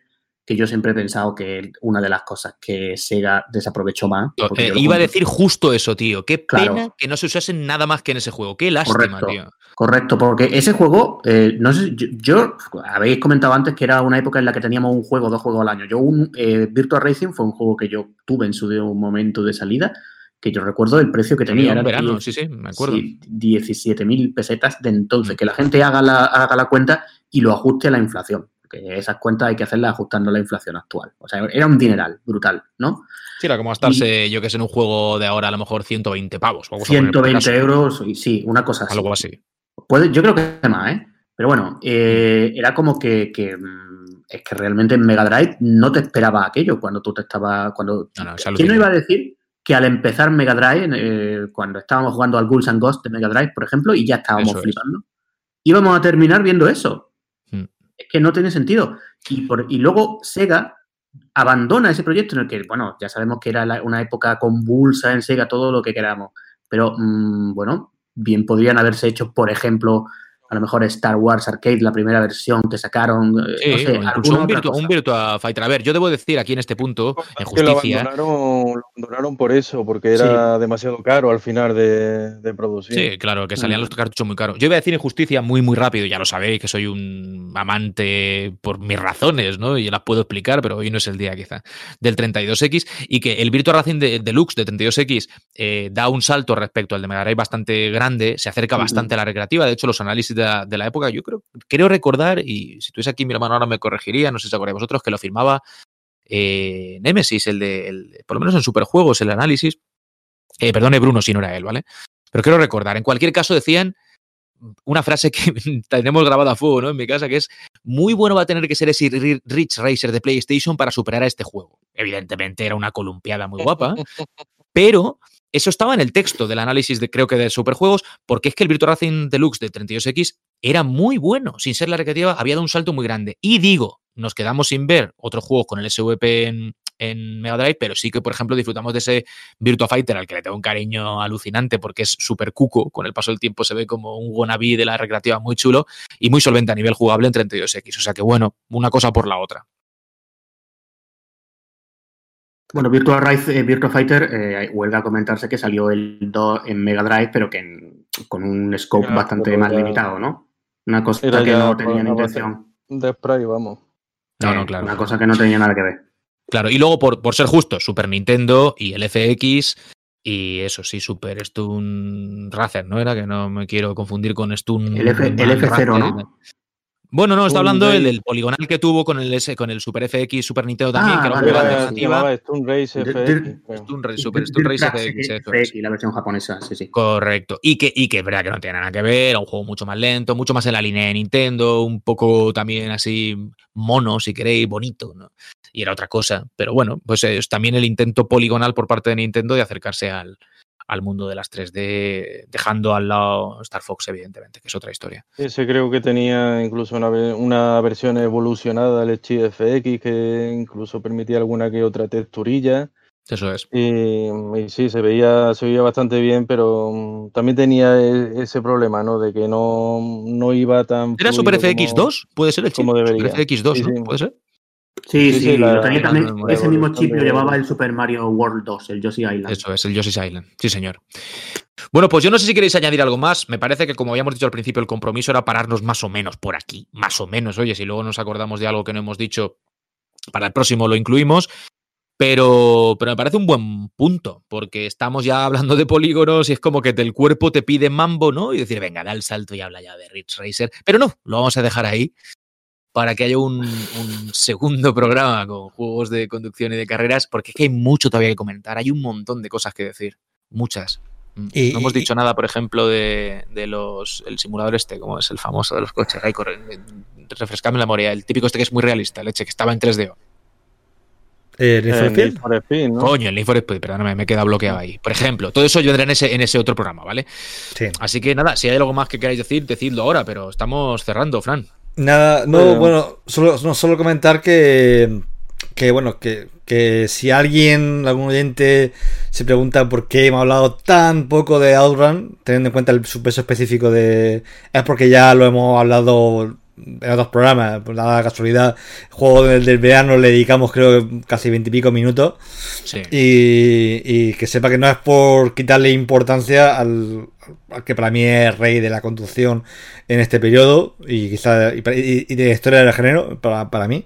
que yo siempre he pensado que una de las cosas que Sega desaprovechó más. Eh, iba a decir justo eso, tío. Qué Claro. pena que no se usase nada más que en ese juego. Qué lástima, Correcto. tío. Correcto, porque ese juego, eh, no sé, yo, yo- habéis comentado antes que era una época en la que teníamos un juego, dos juegos al año. Yo, un eh, Virtua Racing fue un juego que yo tuve en su de- un momento de salida, que yo recuerdo el precio que tenía. Era verano, diez- sí, sí, me acuerdo. sí, 17.000 pesetas de entonces. Mm. Que la gente haga la, haga la cuenta y lo ajuste a la inflación. Porque esas cuentas hay que hacerlas ajustando la inflación actual. O sea, era un dineral brutal, ¿no? Sí, era como gastarse, yo que sé, en un juego de ahora a lo mejor 120 pavos. Vamos a poner por 120 caso. euros, y sí, una cosa así. Algo así. Puede, yo creo que más, ¿eh? Pero bueno, eh, era como que, que, mm, es que realmente en Mega Drive no te esperaba aquello cuando tú te estabas. Cuando, No, no, es ¿Quién no iba a decir que al empezar Mega Drive, eh, cuando estábamos jugando al Ghouls and Ghosts de Mega Drive, por ejemplo, y ya estábamos Eso es. flipando, íbamos a terminar viendo eso? Es que no tiene sentido. Y, por, y luego Sega abandona ese proyecto en el que, bueno, ya sabemos que era una época convulsa en Sega, todo lo que queramos. Pero, mm, bueno, bien podrían haberse hecho, por ejemplo, a lo mejor Star Wars Arcade, la primera versión que sacaron. eh, Sí, no sé, un, Virtua, cosa. un Virtua Fighter. A ver, yo debo decir aquí en este punto, en lo justicia. abandonaron, lo abandonaron por eso, porque era demasiado caro al final de, de producir. Sí, claro, que salían Mm. los cartuchos muy caros. Yo iba a decir en justicia muy, muy rápido, ya lo sabéis, que soy un amante por mis razones, ¿no? Y las puedo explicar, pero hoy no es el día quizá, del 32X, y que el Virtua Racing de- Deluxe de 32X eh, da un salto respecto al de Mega Drive bastante grande, se acerca bastante a la recreativa, de hecho los análisis de de la época, yo creo, creo recordar, y si tuviese aquí mi hermano ahora me corregiría, no sé si acordáis vosotros, que lo firmaba eh, Nemesis, el de, por lo menos en Superjuegos, el análisis, eh, perdone Bruno si no era él, ¿vale? Pero quiero recordar, en cualquier caso decían una frase que tenemos grabada a fuego, ¿no? En mi casa, que es muy bueno va a tener que ser ese Ri- Ridge Racer de PlayStation para superar a este juego. Evidentemente era una columpiada muy guapa, pero eso estaba en el texto del análisis de creo que de Superjuegos, porque es que el Virtua Racing Deluxe de 32X era muy bueno, sin ser la recreativa, había dado un salto muy grande. Y digo, nos quedamos sin ver otros juegos con el SVP en, en Mega Drive, pero sí que, por ejemplo, disfrutamos de ese Virtua Fighter al que le tengo un cariño alucinante porque es súper cuco, con el paso del tiempo se ve como un wannabe de la recreativa muy chulo y muy solvente a nivel jugable en 32X. O sea que bueno, una cosa por la otra. Bueno, Virtua, Rise- eh, Virtua Fighter, eh, huelga a comentarse que salió el 2 en Mega Drive, pero que en- con un scope bastante más ya- limitado, ¿no? Una cosa Era que ya no tenían intención. De spray, vamos. No, Eh, no, claro. Una cosa que no tenía nada que ver. Claro, y luego por, por ser justo, Super Nintendo y el FX y eso sí, Super Stun Racer, ¿no? Era que no me quiero confundir con Stun. El F- el Man F0, Racer. ¿no? Bueno, no, está hablando el Race. del poligonal que tuvo con el S, con el Super FX, Super Nintendo también, Ah, que era un vale, Stun Race FX. Stun Race, Super Stun Race FX. FX, la versión japonesa, sí, sí. Correcto. Y que, y que es verdad que no tiene nada que ver, era un juego mucho más lento, mucho más en la línea de Nintendo, un poco también así mono, si queréis, bonito, ¿no? Y era otra cosa. Pero bueno, pues es también el intento poligonal por parte de Nintendo de acercarse al, al mundo de las 3D, dejando al lado Star Fox, evidentemente, que es otra historia. Ese creo que tenía incluso una, una versión evolucionada del HFX que incluso permitía alguna que otra texturilla. Eso es. Y, y sí, se veía, se veía bastante bien, pero mm, también tenía e- ese problema, ¿no? De que no, no iba tan. ¿Era Super como- FX2? ¿Puede ser el chip? como debería. Super FX2, Sí, ¿no? sí. ¿Puede ser? Sí, Sí, sí, sí, la- lo tenía también, la ese mismo evolución chip lo de- llevaba el Super Mario World 2, el Yoshi Island. Eso es, el Yoshi's Island. Sí, señor. Bueno, pues yo no sé si queréis añadir algo más. Me parece que, como habíamos dicho al principio, el compromiso era pararnos más o menos por aquí. Más o menos. Oye, si luego nos acordamos de algo que no hemos dicho, para el próximo lo incluimos. Pero, pero me parece un buen punto, porque estamos ya hablando de polígonos y es como que el cuerpo te pide mambo, ¿no? Y decir, venga, da el salto y habla ya de Ridge Racer. Pero no, lo vamos a dejar ahí para que haya un, un, segundo programa con juegos de conducción y de carreras, porque es que hay mucho todavía que comentar, hay un montón de cosas que decir, muchas. Mm. Y, no hemos dicho y, nada, por ejemplo, de, de, los el simulador este, como es el famoso de los coches. Ay, corre, refrescame la memoria, el típico este que es muy realista, leche, que estaba en 3D. ¿El Need for Speed? For Speed ¿no? Coño, el Need for Speed, perdóname, me he quedado bloqueado ahí. Por ejemplo, todo eso yo vendré en ese, en ese otro programa, ¿vale? Sí. Así que nada, si hay algo más que queráis decir, decidlo ahora, pero estamos cerrando, Fran. Nada, no, bueno, bueno solo, no, solo comentar que, que bueno, que, que, si alguien, algún oyente, se pregunta por qué hemos hablado tan poco de Outrun, teniendo en cuenta el, su peso específico de... Es porque ya lo hemos hablado en otros programas, por la casualidad, el juego del, del, verano le dedicamos creo casi veintipico minutos. Sí. Y, y, que sepa que no es por quitarle importancia al, que para mí es rey de la conducción en este periodo y quizá y, de historia del género para, para mí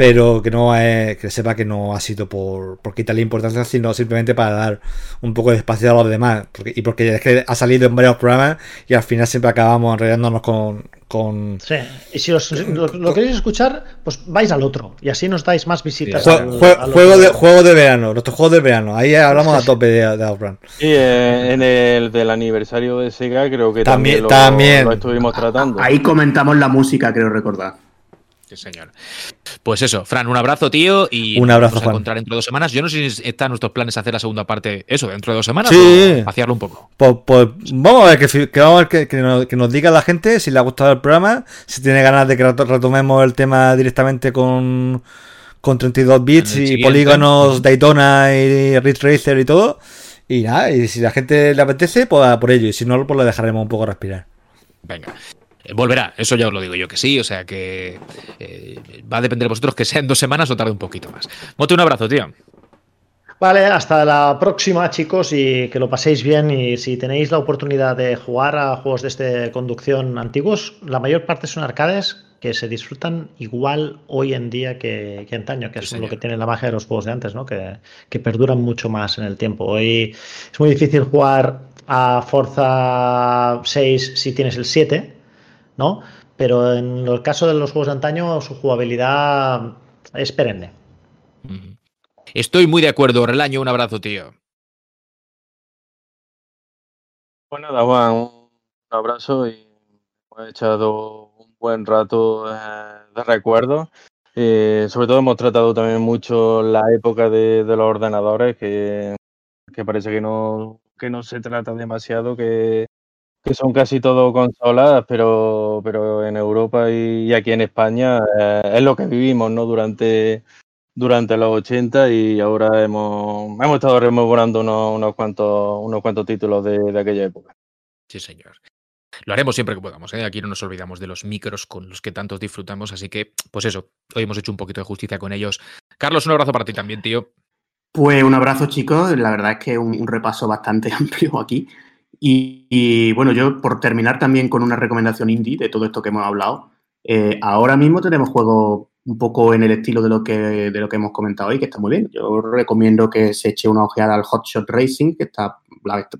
pero que no es, que sepa que no ha sido por, por quitarle importancia, sino simplemente para dar un poco de espacio a los demás. Porque, y porque es que ha salido en varios programas y al final siempre acabamos enredándonos con. con sí, y si os, lo, lo, queréis escuchar, pues vais al otro y así nos dais más visitas. Sí. Al, juego, al juego, de, juego de verano, nuestro juego de verano, ahí hablamos a tope de, de Outrun. Sí, eh, en el del aniversario de Sega creo que también, también, lo, también. lo estuvimos tratando. Ahí comentamos la música, creo recordar. Sí, señor. Pues eso, Fran, un abrazo, tío. Y un abrazo, nos vamos a encontrar dentro de dos semanas. Yo no sé si está en nuestros planes hacer la segunda parte, eso, dentro de dos semanas, sí. o vaciarlo un poco. Pues, pues, vamos a ver, que, que vamos a ver que, que, nos, que, nos, diga la gente si le ha gustado el programa, si tiene ganas de que retomemos el tema directamente con, con 32 bits y polígonos Daytona y Ridge Racer y todo. Y nada, y si la gente le apetece, pues por ello. Y si no, pues lo dejaremos un poco respirar. Venga. Volverá, eso ya os lo digo yo que sí, o sea que eh, va a depender de vosotros que sea en dos semanas o tarde un poquito más. Mote, un abrazo, tío. Vale, hasta la próxima, chicos, y que lo paséis bien. Y si tenéis la oportunidad de jugar a juegos de este conducción antiguos, la mayor parte son arcades que se disfrutan igual hoy en día que, que antaño, que es lo que tiene la magia de los juegos de antes, ¿no? Que, que perduran mucho más en el tiempo. Hoy es muy difícil jugar a Forza 6 si tienes el 7, ¿no? Pero en el caso de los juegos de antaño, su jugabilidad es perenne. Estoy muy de acuerdo, Relaño, un abrazo, tío. Pues nada, Juan, un abrazo y hemos echado un buen rato de recuerdo. Eh, sobre todo hemos tratado también mucho la época de, de los ordenadores, que, que, parece que no, que no se trata demasiado, que, que son casi todo consolas, pero, pero en Europa y, y aquí en España eh, es lo que vivimos ¿no? durante, durante los 80 y ahora hemos, hemos estado rememorando unos, unos, cuantos, unos cuantos títulos de, de aquella época. Sí, señor. Lo haremos siempre que podamos, ¿eh? Aquí no nos olvidamos de los micros con los que tantos disfrutamos, así que, pues eso, hoy hemos hecho un poquito de justicia con ellos. Carlos, un abrazo para ti también, tío. Pues un abrazo, chicos. La verdad es que un, un repaso bastante amplio aquí. Y, bueno, yo por terminar también con una recomendación indie de todo esto que hemos hablado. Eh, ahora mismo tenemos juegos un poco en el estilo de lo que de lo que hemos comentado hoy, que está muy bien. Yo recomiendo que se eche una ojeada al Hotshot Racing, que está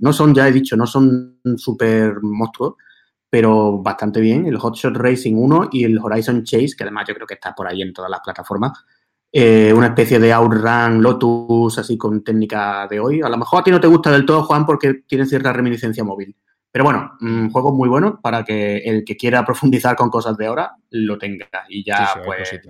no son ya he dicho, no son súper monstruos, pero bastante bien. El Hotshot Racing 1 y el Horizon Chase, que además yo creo que está por ahí en todas las plataformas. Eh, una especie de Outrun Lotus así con técnica de hoy. A lo mejor a ti no te gusta del todo, Juan, porque tiene cierta reminiscencia móvil. Pero bueno, un juego muy bueno para que el que quiera profundizar con cosas de ahora lo tenga. Y ya, sí, sí, pues,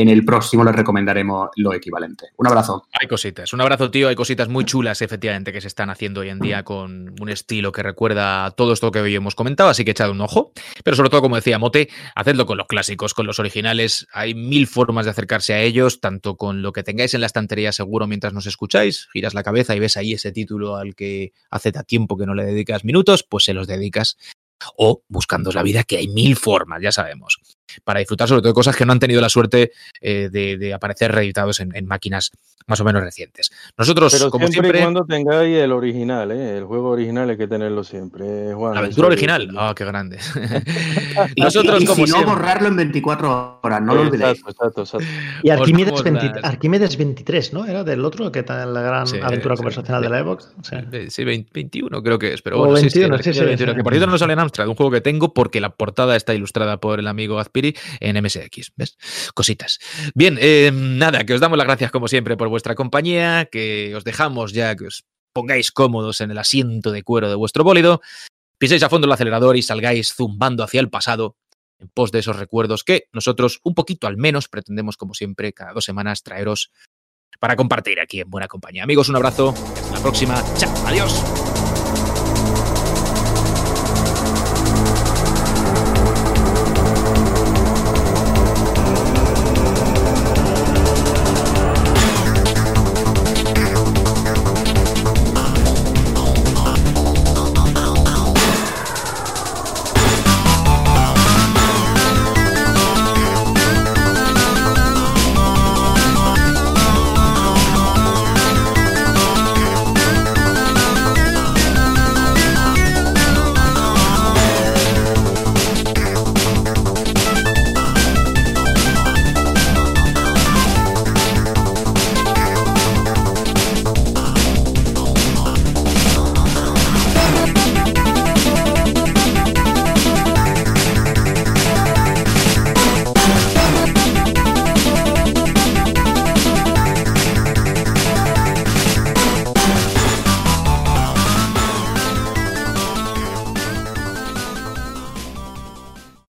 en el próximo les recomendaremos lo equivalente. Un abrazo. Hay cositas. Un abrazo, tío. Hay cositas muy chulas, efectivamente, que se están haciendo hoy en día con un estilo que recuerda a todo esto que hoy hemos comentado, así que echad un ojo. Pero sobre todo, como decía Mote, hacedlo con los clásicos, con los originales. Hay mil formas de acercarse a ellos, tanto con lo que tengáis en la estantería seguro mientras nos escucháis, giras la cabeza y ves ahí ese título al que hace tiempo que no le dedicas minutos, pues se los dedicas. O buscando la vida, que hay mil formas, ya sabemos. Para disfrutar sobre todo de cosas que no han tenido la suerte eh, de, de, aparecer reeditados en, en, máquinas más o menos recientes. Nosotros, Pero como siempre, siempre... y cuando tengáis el original, ¿eh? el juego original hay que tenerlo siempre. Juan, la aventura original, ah, oh, qué grande. Nosotros, y, y como si no, siempre... borrarlo en 24 horas, no lo olvidéis. Exacto, exacto, exacto. Y Arquímedes, 20, las... Arquímedes 23, ¿no? Era del otro, que está en la gran sí, aventura sí, conversacional sí, de la Xbox. Sí. 21 creo que es, pero bueno, 21, sí, sí, 21, que por cierto no sale en Amstrad, un juego que tengo porque la portada está ilustrada por el amigo En MSX, ¿ves? Cositas. Bien, eh, nada, que os damos las gracias como siempre por vuestra compañía, que os dejamos ya que os pongáis cómodos en el asiento de cuero de vuestro bólido, piséis a fondo el acelerador y salgáis zumbando hacia el pasado en pos de esos recuerdos que nosotros, un poquito al menos, pretendemos, como siempre, cada dos semanas traeros para compartir aquí en buena compañía. Amigos, un abrazo. Hasta la próxima. Chao. Adiós.